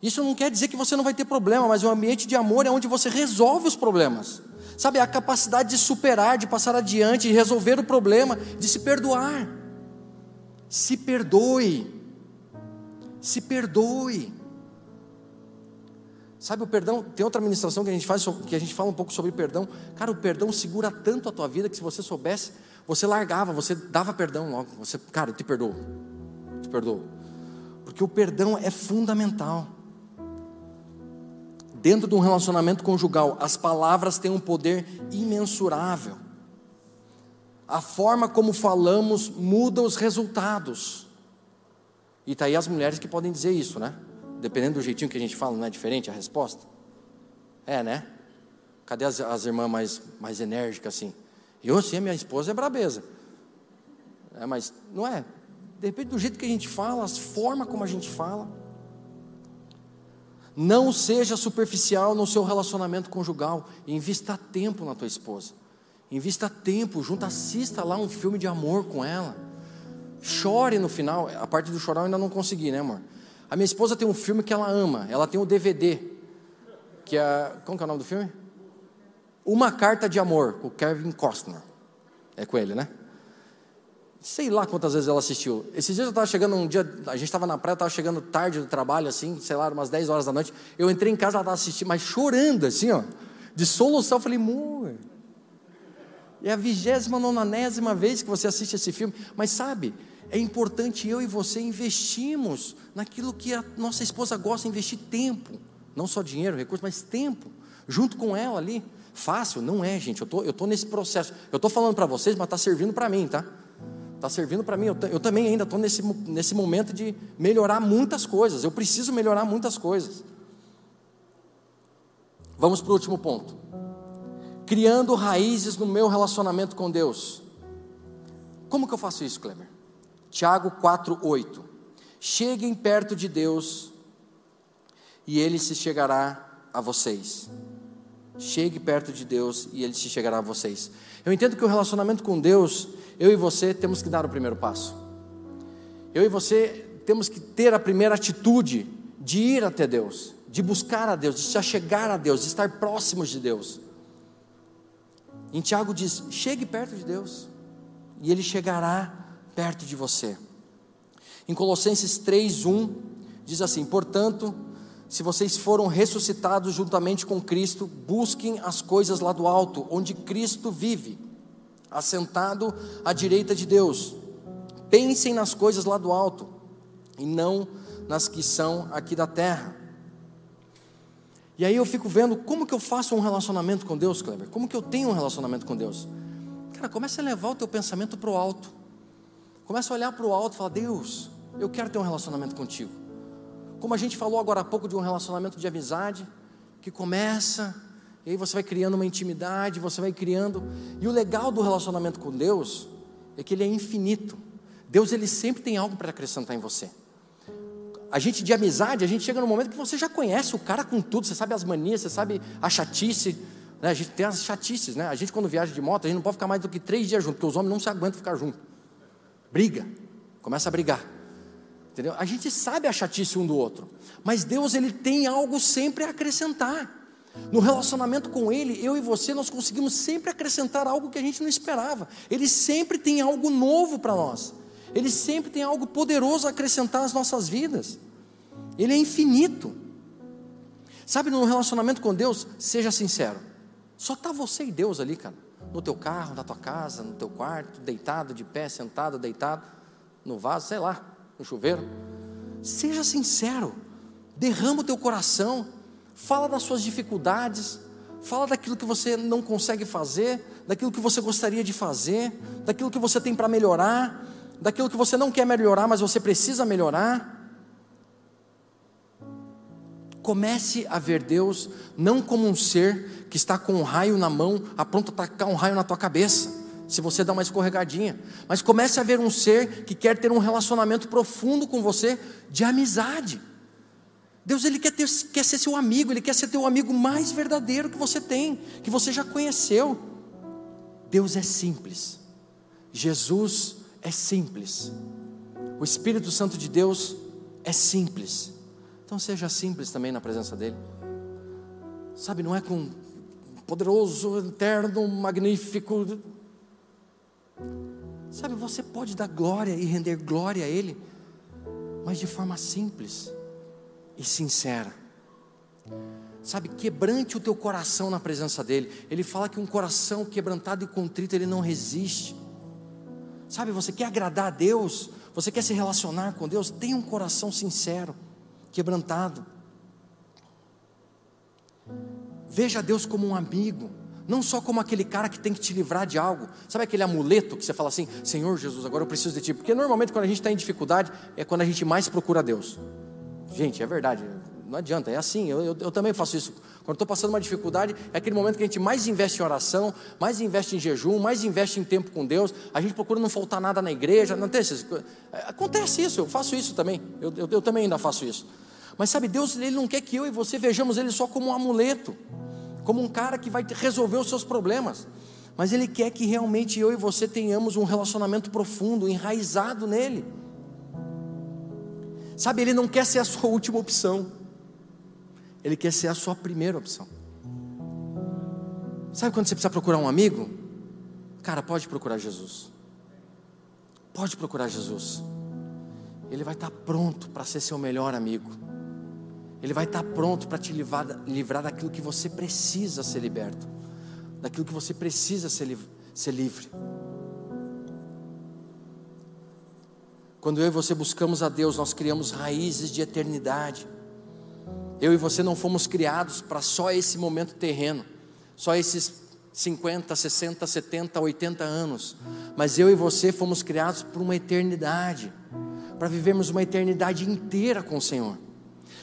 Isso não quer dizer que você não vai ter problema, mas o ambiente de amor é onde você resolve os problemas. Sabe, a capacidade de superar, de passar adiante, de resolver o problema, de se perdoar. Se perdoe. Se perdoe. Sabe o perdão? Tem outra ministração que a gente faz, que a gente fala um pouco sobre perdão. Cara, o perdão segura tanto a tua vida que se você soubesse, você largava, você dava perdão logo. Você, cara, eu te perdoo. Te perdoo. Porque o perdão é fundamental. Dentro de um relacionamento conjugal, as palavras têm um poder imensurável. A forma como falamos muda os resultados. E tá aí as mulheres que podem dizer isso, né? Dependendo do jeitinho que a gente fala, não é diferente a resposta? É, né? Cadê as, as irmãs mais, mais enérgicas assim? Eu, sim, a minha esposa é brabeza. É, mas não é. De repente, do jeito que a gente fala, as formas como a gente fala. Não seja superficial no seu relacionamento conjugal. Invista tempo na tua esposa. Invista tempo junto, assista lá um filme de amor com ela. Chore no final. A parte do chorar eu ainda não consegui, né, amor? A minha esposa tem um filme que ela ama. Ela tem o um DVD. Que é. Como que é o nome do filme? Uma Carta de Amor, com Kevin Costner. É com ele, né? Sei lá quantas vezes ela assistiu. Esses dias eu estava chegando um dia, a gente estava na praia, estava chegando tarde do trabalho, assim, sei lá, umas 10 horas da noite. Eu entrei em casa, ela estava assistindo, mas chorando, assim, ó, de solução. Eu falei, amor, é a vigésima, nonanésima vez que você assiste esse filme. Mas sabe, é importante eu e você investirmos naquilo que a nossa esposa gosta, investir tempo. Não só dinheiro, recurso, mas tempo. Junto com ela ali. Fácil? Não é, gente. Eu tô, estou tô nesse processo. Eu estou falando para vocês, mas está servindo para mim, tá? Está servindo para mim. Eu, eu, também ainda estou nesse, nesse momento de melhorar muitas coisas. Eu preciso melhorar muitas coisas. Vamos para o último ponto. Criando raízes no meu relacionamento com Deus. Como que eu faço isso, Kleber? Tiago 4,8. Cheguem perto de Deus e Ele se chegará a vocês. Chegue perto de Deus e Ele se chegará a vocês. Eu entendo que o relacionamento com Deus eu e você temos que dar o primeiro passo. Eu e você temos que ter a primeira atitude de ir até Deus, de buscar a Deus, de se achegar a Deus, de estar próximos de Deus. Em Tiago diz: chegue perto de Deus, e Ele chegará perto de você. Em Colossenses 3:1 diz assim: portanto, se vocês foram ressuscitados juntamente com Cristo, busquem as coisas lá do alto, onde Cristo vive assentado à direita de Deus. Pensem nas coisas lá do alto e não nas que são aqui da terra. E aí eu fico vendo como que eu faço um relacionamento com Deus, Kleber? Como que eu tenho um relacionamento com Deus? Cara, começa a levar o teu pensamento para o alto. Começa a olhar para o alto e falar: Deus, eu quero ter um relacionamento contigo. Como a gente falou agora há pouco de um relacionamento de amizade, que começa e aí você vai criando uma intimidade, você vai criando. E o legal do relacionamento com Deus é que ele é infinito. Deus ele sempre tem algo para acrescentar em você. A gente de amizade, a gente chega no momento que você já conhece o cara com tudo, você sabe as manias, você sabe a chatice. Né? A gente tem as chatices, né? A gente quando viaja de moto, a gente não pode ficar mais do que três dias junto, porque os homens não se aguentam ficar juntos. Briga, começa a brigar. Entendeu? A gente sabe a chatice um do outro, mas Deus ele tem algo sempre a acrescentar. No relacionamento com Ele, eu e você, nós conseguimos sempre acrescentar algo que a gente não esperava. Ele sempre tem algo novo para nós. Ele sempre tem algo poderoso a acrescentar às nossas vidas. Ele é infinito. Sabe, no relacionamento com Deus, seja sincero. Só está você e Deus ali, cara. No teu carro, na tua casa, no teu quarto, deitado, de pé, sentado, deitado, no vaso, sei lá, no chuveiro. Seja sincero. Derrama o teu coração, fala das suas dificuldades, fala daquilo que você não consegue fazer, daquilo que você gostaria de fazer, daquilo que você tem para melhorar, daquilo que você não quer melhorar, mas você precisa melhorar. Comece a ver Deus não como um ser que está com um raio na mão, a pronto a tacar um raio na tua cabeça, se você dá uma escorregadinha, mas comece a ver um ser que quer ter um relacionamento profundo com você, de amizade. Deus ele quer, ter, quer ser seu amigo, ele quer ser teu amigo mais verdadeiro que você tem, que você já conheceu. Deus é simples, Jesus é simples, o Espírito Santo de Deus é simples. Então seja simples também na presença dEle. Sabe, não é com poderoso, eterno, magnífico. Sabe, você pode dar glória e render glória a Ele, mas de forma simples e sincera. Sabe, quebrante o teu coração na presença dEle. Ele fala que um coração quebrantado e contrito, ele não resiste. Sabe, você quer agradar a Deus, você quer se relacionar com Deus, tenha um coração sincero, quebrantado. Veja Deus como um amigo, não só como aquele cara que tem que te livrar de algo. Sabe aquele amuleto que você fala assim: Senhor Jesus, agora eu preciso de ti? Porque normalmente quando a gente está em dificuldade é quando a gente mais procura Deus. Gente, é verdade, não adianta, é assim, eu, eu, eu também faço isso. Quando estou passando uma dificuldade, é aquele momento que a gente mais investe em oração, mais investe em jejum, mais investe em tempo com Deus. A gente procura não faltar nada na igreja. Não tem é, acontece isso, eu faço isso também. Eu, eu, eu também ainda faço isso. Mas sabe, Deus ele não quer que eu e você vejamos Ele só como um amuleto, como um cara que vai resolver os seus problemas. Mas Ele quer que realmente eu e você tenhamos um relacionamento profundo, enraizado nele. Sabe, Ele não quer ser a sua *laughs* última opção, Ele quer ser a sua primeira opção. Sabe quando você precisa procurar um amigo? Cara, pode procurar Jesus. Pode procurar Jesus. Ele vai estar pronto para ser seu melhor amigo. Ele vai estar pronto para te livrar, livrar daquilo que você precisa ser liberto, daquilo que você precisa ser, ser livre. Quando eu e você buscamos a Deus, nós criamos raízes de eternidade. Eu e você não fomos criados para só esse momento terreno, só esses 50, 60, 70, 80 anos, mas eu e você fomos criados por uma eternidade, para vivermos uma eternidade inteira com o Senhor.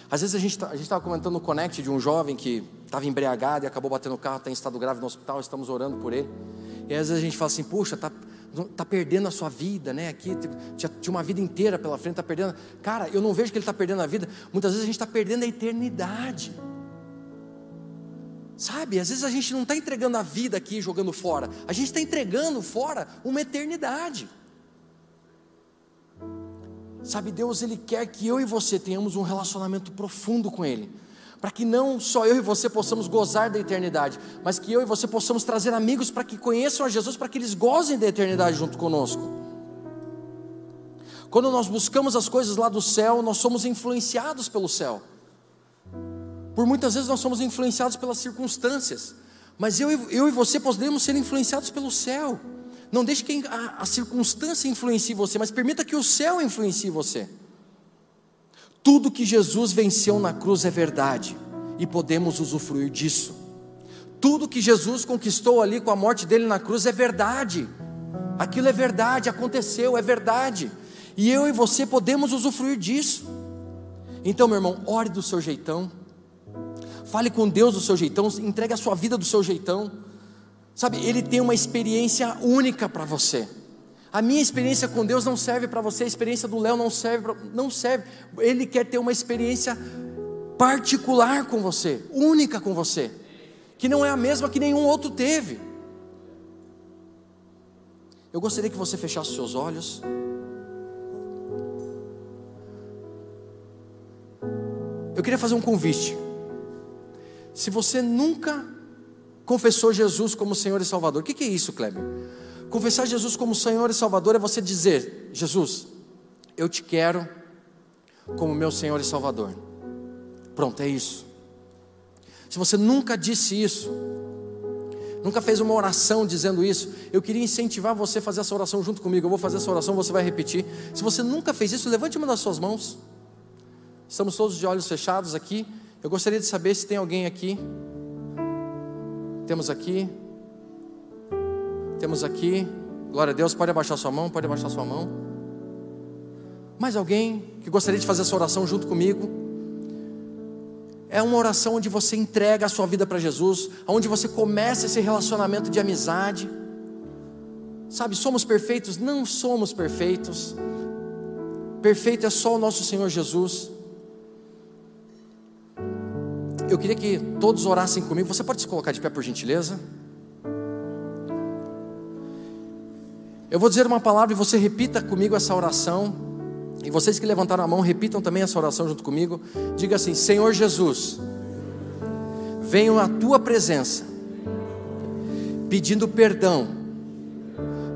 Às vezes a gente tá, estava comentando no Connect de um jovem que estava embriagado e acabou batendo o carro, está em estado grave no hospital, estamos orando por ele. E às vezes a gente fala assim, puxa, está tá perdendo a sua vida, né? Aqui tinha, tinha uma vida inteira pela frente, está perdendo. Cara, eu não vejo que ele está perdendo a vida. Muitas vezes a gente está perdendo a eternidade. Sabe, às vezes a gente não está entregando a vida aqui jogando fora, a gente está entregando fora uma eternidade. Sabe, Deus ele quer que eu e você tenhamos um relacionamento profundo com Ele, para que não só eu e você possamos gozar da eternidade, mas que eu e você possamos trazer amigos para que conheçam a Jesus, para que eles gozem da eternidade junto conosco. Quando nós buscamos as coisas lá do céu, nós somos influenciados pelo céu. Por muitas vezes nós somos influenciados pelas circunstâncias, mas eu, eu e você podemos ser influenciados pelo céu. Não deixe que a, a circunstância influencie você, mas permita que o céu influencie você. Tudo que Jesus venceu na cruz é verdade e podemos usufruir disso. Tudo que Jesus conquistou ali com a morte dele na cruz é verdade. Aquilo é verdade, aconteceu, é verdade. E eu e você podemos usufruir disso. Então, meu irmão, ore do seu jeitão. Fale com Deus do seu jeitão, entregue a sua vida do seu jeitão. Sabe, Ele tem uma experiência única para você. A minha experiência com Deus não serve para você, a experiência do Léo não serve, pra, não serve. Ele quer ter uma experiência particular com você, única com você, que não é a mesma que nenhum outro teve. Eu gostaria que você fechasse seus olhos. Eu queria fazer um convite. Se você nunca confessou Jesus como Senhor e Salvador. O que é isso, Kleber? Confessar Jesus como Senhor e Salvador é você dizer: Jesus, eu te quero como meu Senhor e Salvador. Pronto, é isso. Se você nunca disse isso, nunca fez uma oração dizendo isso, eu queria incentivar você a fazer essa oração junto comigo. Eu vou fazer essa oração, você vai repetir. Se você nunca fez isso, levante uma das suas mãos. Estamos todos de olhos fechados aqui. Eu gostaria de saber se tem alguém aqui. Temos aqui. Temos aqui. Glória a Deus. Pode abaixar sua mão, pode abaixar sua mão. Mais alguém que gostaria de fazer essa oração junto comigo? É uma oração onde você entrega a sua vida para Jesus, onde você começa esse relacionamento de amizade. Sabe, somos perfeitos? Não somos perfeitos. Perfeito é só o nosso Senhor Jesus. Eu queria que todos orassem comigo. Você pode se colocar de pé, por gentileza? Eu vou dizer uma palavra e você repita comigo essa oração. E vocês que levantaram a mão, repitam também essa oração junto comigo. Diga assim: Senhor Jesus, venho à tua presença, pedindo perdão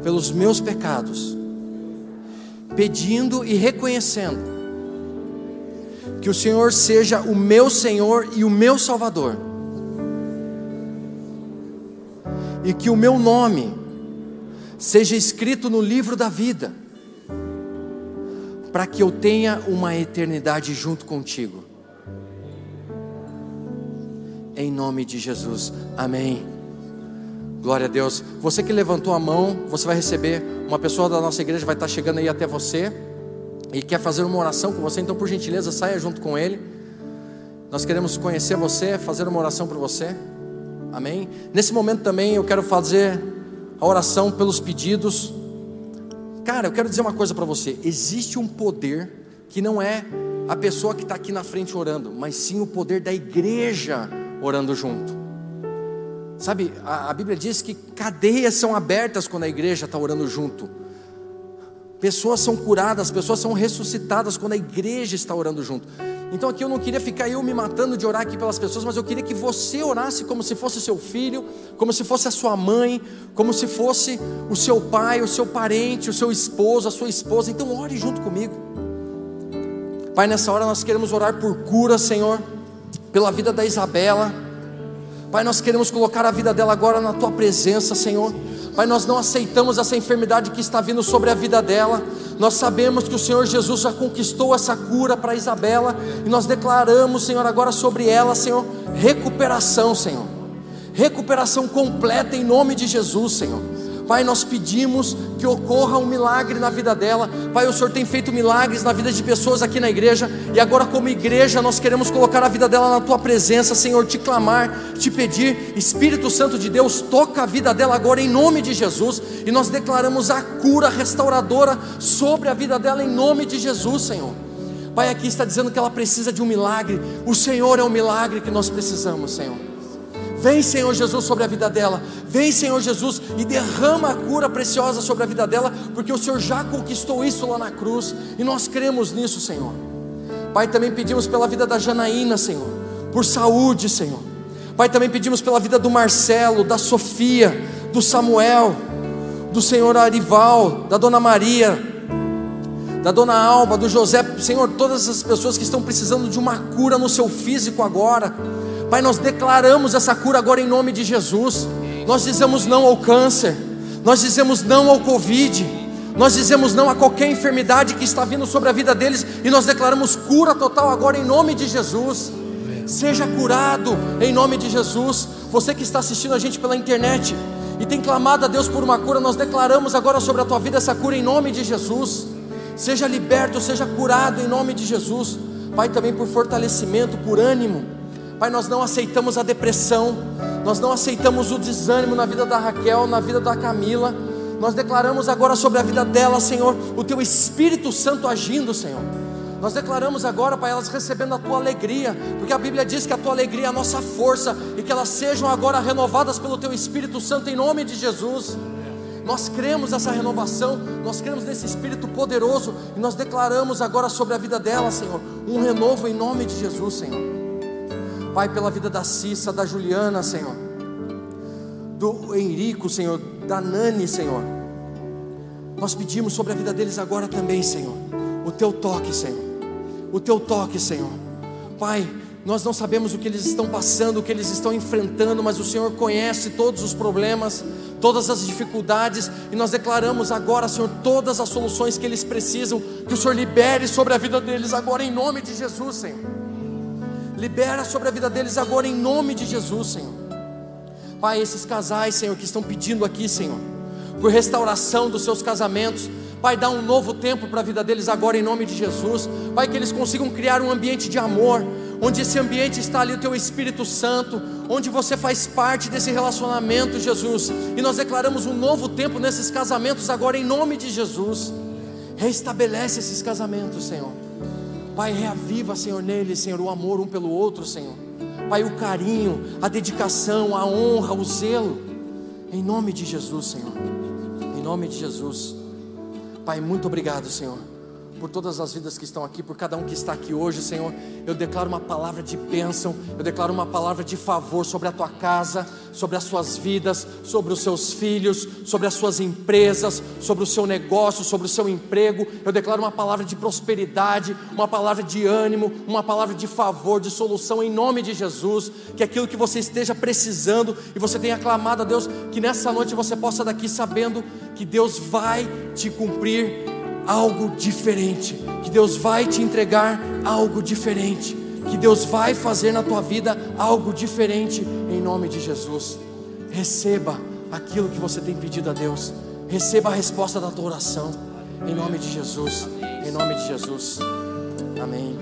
pelos meus pecados, pedindo e reconhecendo que o Senhor seja o meu Senhor e o meu Salvador, e que o meu nome seja escrito no livro da vida, para que eu tenha uma eternidade junto contigo. Em nome de Jesus, amém. Glória a Deus. Você que levantou a mão, você vai receber. Uma pessoa da nossa igreja vai estar chegando aí até você e quer fazer uma oração com você, então por gentileza saia junto com ele. Nós queremos conhecer você, fazer uma oração por você. Amém? Nesse momento também eu quero fazer a oração pelos pedidos. Cara, eu quero dizer uma coisa para você: existe um poder que não é a pessoa que está aqui na frente orando, mas sim o poder da igreja orando junto. Sabe, a, a Bíblia diz que cadeias são abertas quando a igreja está orando junto. Pessoas são curadas, pessoas são ressuscitadas quando a igreja está orando junto. Então aqui eu não queria ficar eu me matando de orar aqui pelas pessoas, mas eu queria que você orasse como se fosse seu filho, como se fosse a sua mãe, como se fosse o seu pai, o seu parente, o seu esposo, a sua esposa. Então ore junto comigo. Pai, nessa hora nós queremos orar por cura, Senhor, pela vida da Isabela. Pai, nós queremos colocar a vida dela agora na tua presença, Senhor. Pai, nós não aceitamos essa enfermidade que está vindo sobre a vida dela. Nós sabemos que o Senhor Jesus já conquistou essa cura para Isabela e nós declaramos, Senhor, agora sobre ela, Senhor, recuperação, Senhor. Recuperação completa em nome de Jesus, Senhor. Pai, nós pedimos que ocorra um milagre na vida dela. Pai, o Senhor tem feito milagres na vida de pessoas aqui na igreja, e agora, como igreja, nós queremos colocar a vida dela na tua presença, Senhor, te clamar, te pedir, Espírito Santo de Deus, toca a vida dela agora em nome de Jesus, e nós declaramos a cura restauradora sobre a vida dela em nome de Jesus, Senhor. Pai, aqui está dizendo que ela precisa de um milagre, o Senhor é o milagre que nós precisamos, Senhor. Vem, Senhor Jesus, sobre a vida dela. Vem, Senhor Jesus, e derrama a cura preciosa sobre a vida dela, porque o Senhor já conquistou isso lá na cruz, e nós cremos nisso, Senhor. Pai, também pedimos pela vida da Janaína, Senhor, por saúde, Senhor. Pai, também pedimos pela vida do Marcelo, da Sofia, do Samuel, do Senhor Arival, da Dona Maria, da Dona Alba, do José, Senhor, todas as pessoas que estão precisando de uma cura no seu físico agora. Pai, nós declaramos essa cura agora em nome de Jesus. Nós dizemos não ao câncer, nós dizemos não ao Covid, nós dizemos não a qualquer enfermidade que está vindo sobre a vida deles e nós declaramos cura total agora em nome de Jesus. Seja curado em nome de Jesus. Você que está assistindo a gente pela internet e tem clamado a Deus por uma cura, nós declaramos agora sobre a tua vida essa cura em nome de Jesus. Seja liberto, seja curado em nome de Jesus. Pai, também por fortalecimento, por ânimo Pai, nós não aceitamos a depressão, nós não aceitamos o desânimo na vida da Raquel, na vida da Camila. Nós declaramos agora sobre a vida dela, Senhor, o teu Espírito Santo agindo, Senhor. Nós declaramos agora, Pai, elas recebendo a tua alegria, porque a Bíblia diz que a tua alegria é a nossa força e que elas sejam agora renovadas pelo teu Espírito Santo em nome de Jesus. Nós cremos nessa renovação, nós cremos nesse Espírito poderoso e nós declaramos agora sobre a vida dela, Senhor, um renovo em nome de Jesus, Senhor. Pai, pela vida da Cissa, da Juliana, Senhor, do Henrico, Senhor, da Nani, Senhor. Nós pedimos sobre a vida deles agora também, Senhor, o teu toque, Senhor, o teu toque, Senhor. Pai, nós não sabemos o que eles estão passando, o que eles estão enfrentando, mas o Senhor conhece todos os problemas, todas as dificuldades, e nós declaramos agora, Senhor, todas as soluções que eles precisam, que o Senhor libere sobre a vida deles agora, em nome de Jesus, Senhor. Libera sobre a vida deles agora, em nome de Jesus, Senhor. Pai, esses casais, Senhor, que estão pedindo aqui, Senhor, por restauração dos seus casamentos, Pai, dá um novo tempo para a vida deles agora em nome de Jesus. Pai, que eles consigam criar um ambiente de amor, onde esse ambiente está ali o teu Espírito Santo, onde você faz parte desse relacionamento, Jesus. E nós declaramos um novo tempo nesses casamentos agora em nome de Jesus. Restabelece esses casamentos, Senhor. Pai, reaviva, Senhor, neles, Senhor, o amor um pelo outro, Senhor. Pai, o carinho, a dedicação, a honra, o zelo. Em nome de Jesus, Senhor. Em nome de Jesus. Pai, muito obrigado, Senhor por todas as vidas que estão aqui, por cada um que está aqui hoje, Senhor. Eu declaro uma palavra de bênção, eu declaro uma palavra de favor sobre a tua casa, sobre as suas vidas, sobre os seus filhos, sobre as suas empresas, sobre o seu negócio, sobre o seu emprego. Eu declaro uma palavra de prosperidade, uma palavra de ânimo, uma palavra de favor, de solução em nome de Jesus. Que aquilo que você esteja precisando e você tenha clamado a Deus, que nessa noite você possa daqui sabendo que Deus vai te cumprir algo diferente, que Deus vai te entregar algo diferente, que Deus vai fazer na tua vida algo diferente, em nome de Jesus. Receba aquilo que você tem pedido a Deus, receba a resposta da tua oração, em nome de Jesus, em nome de Jesus. Amém.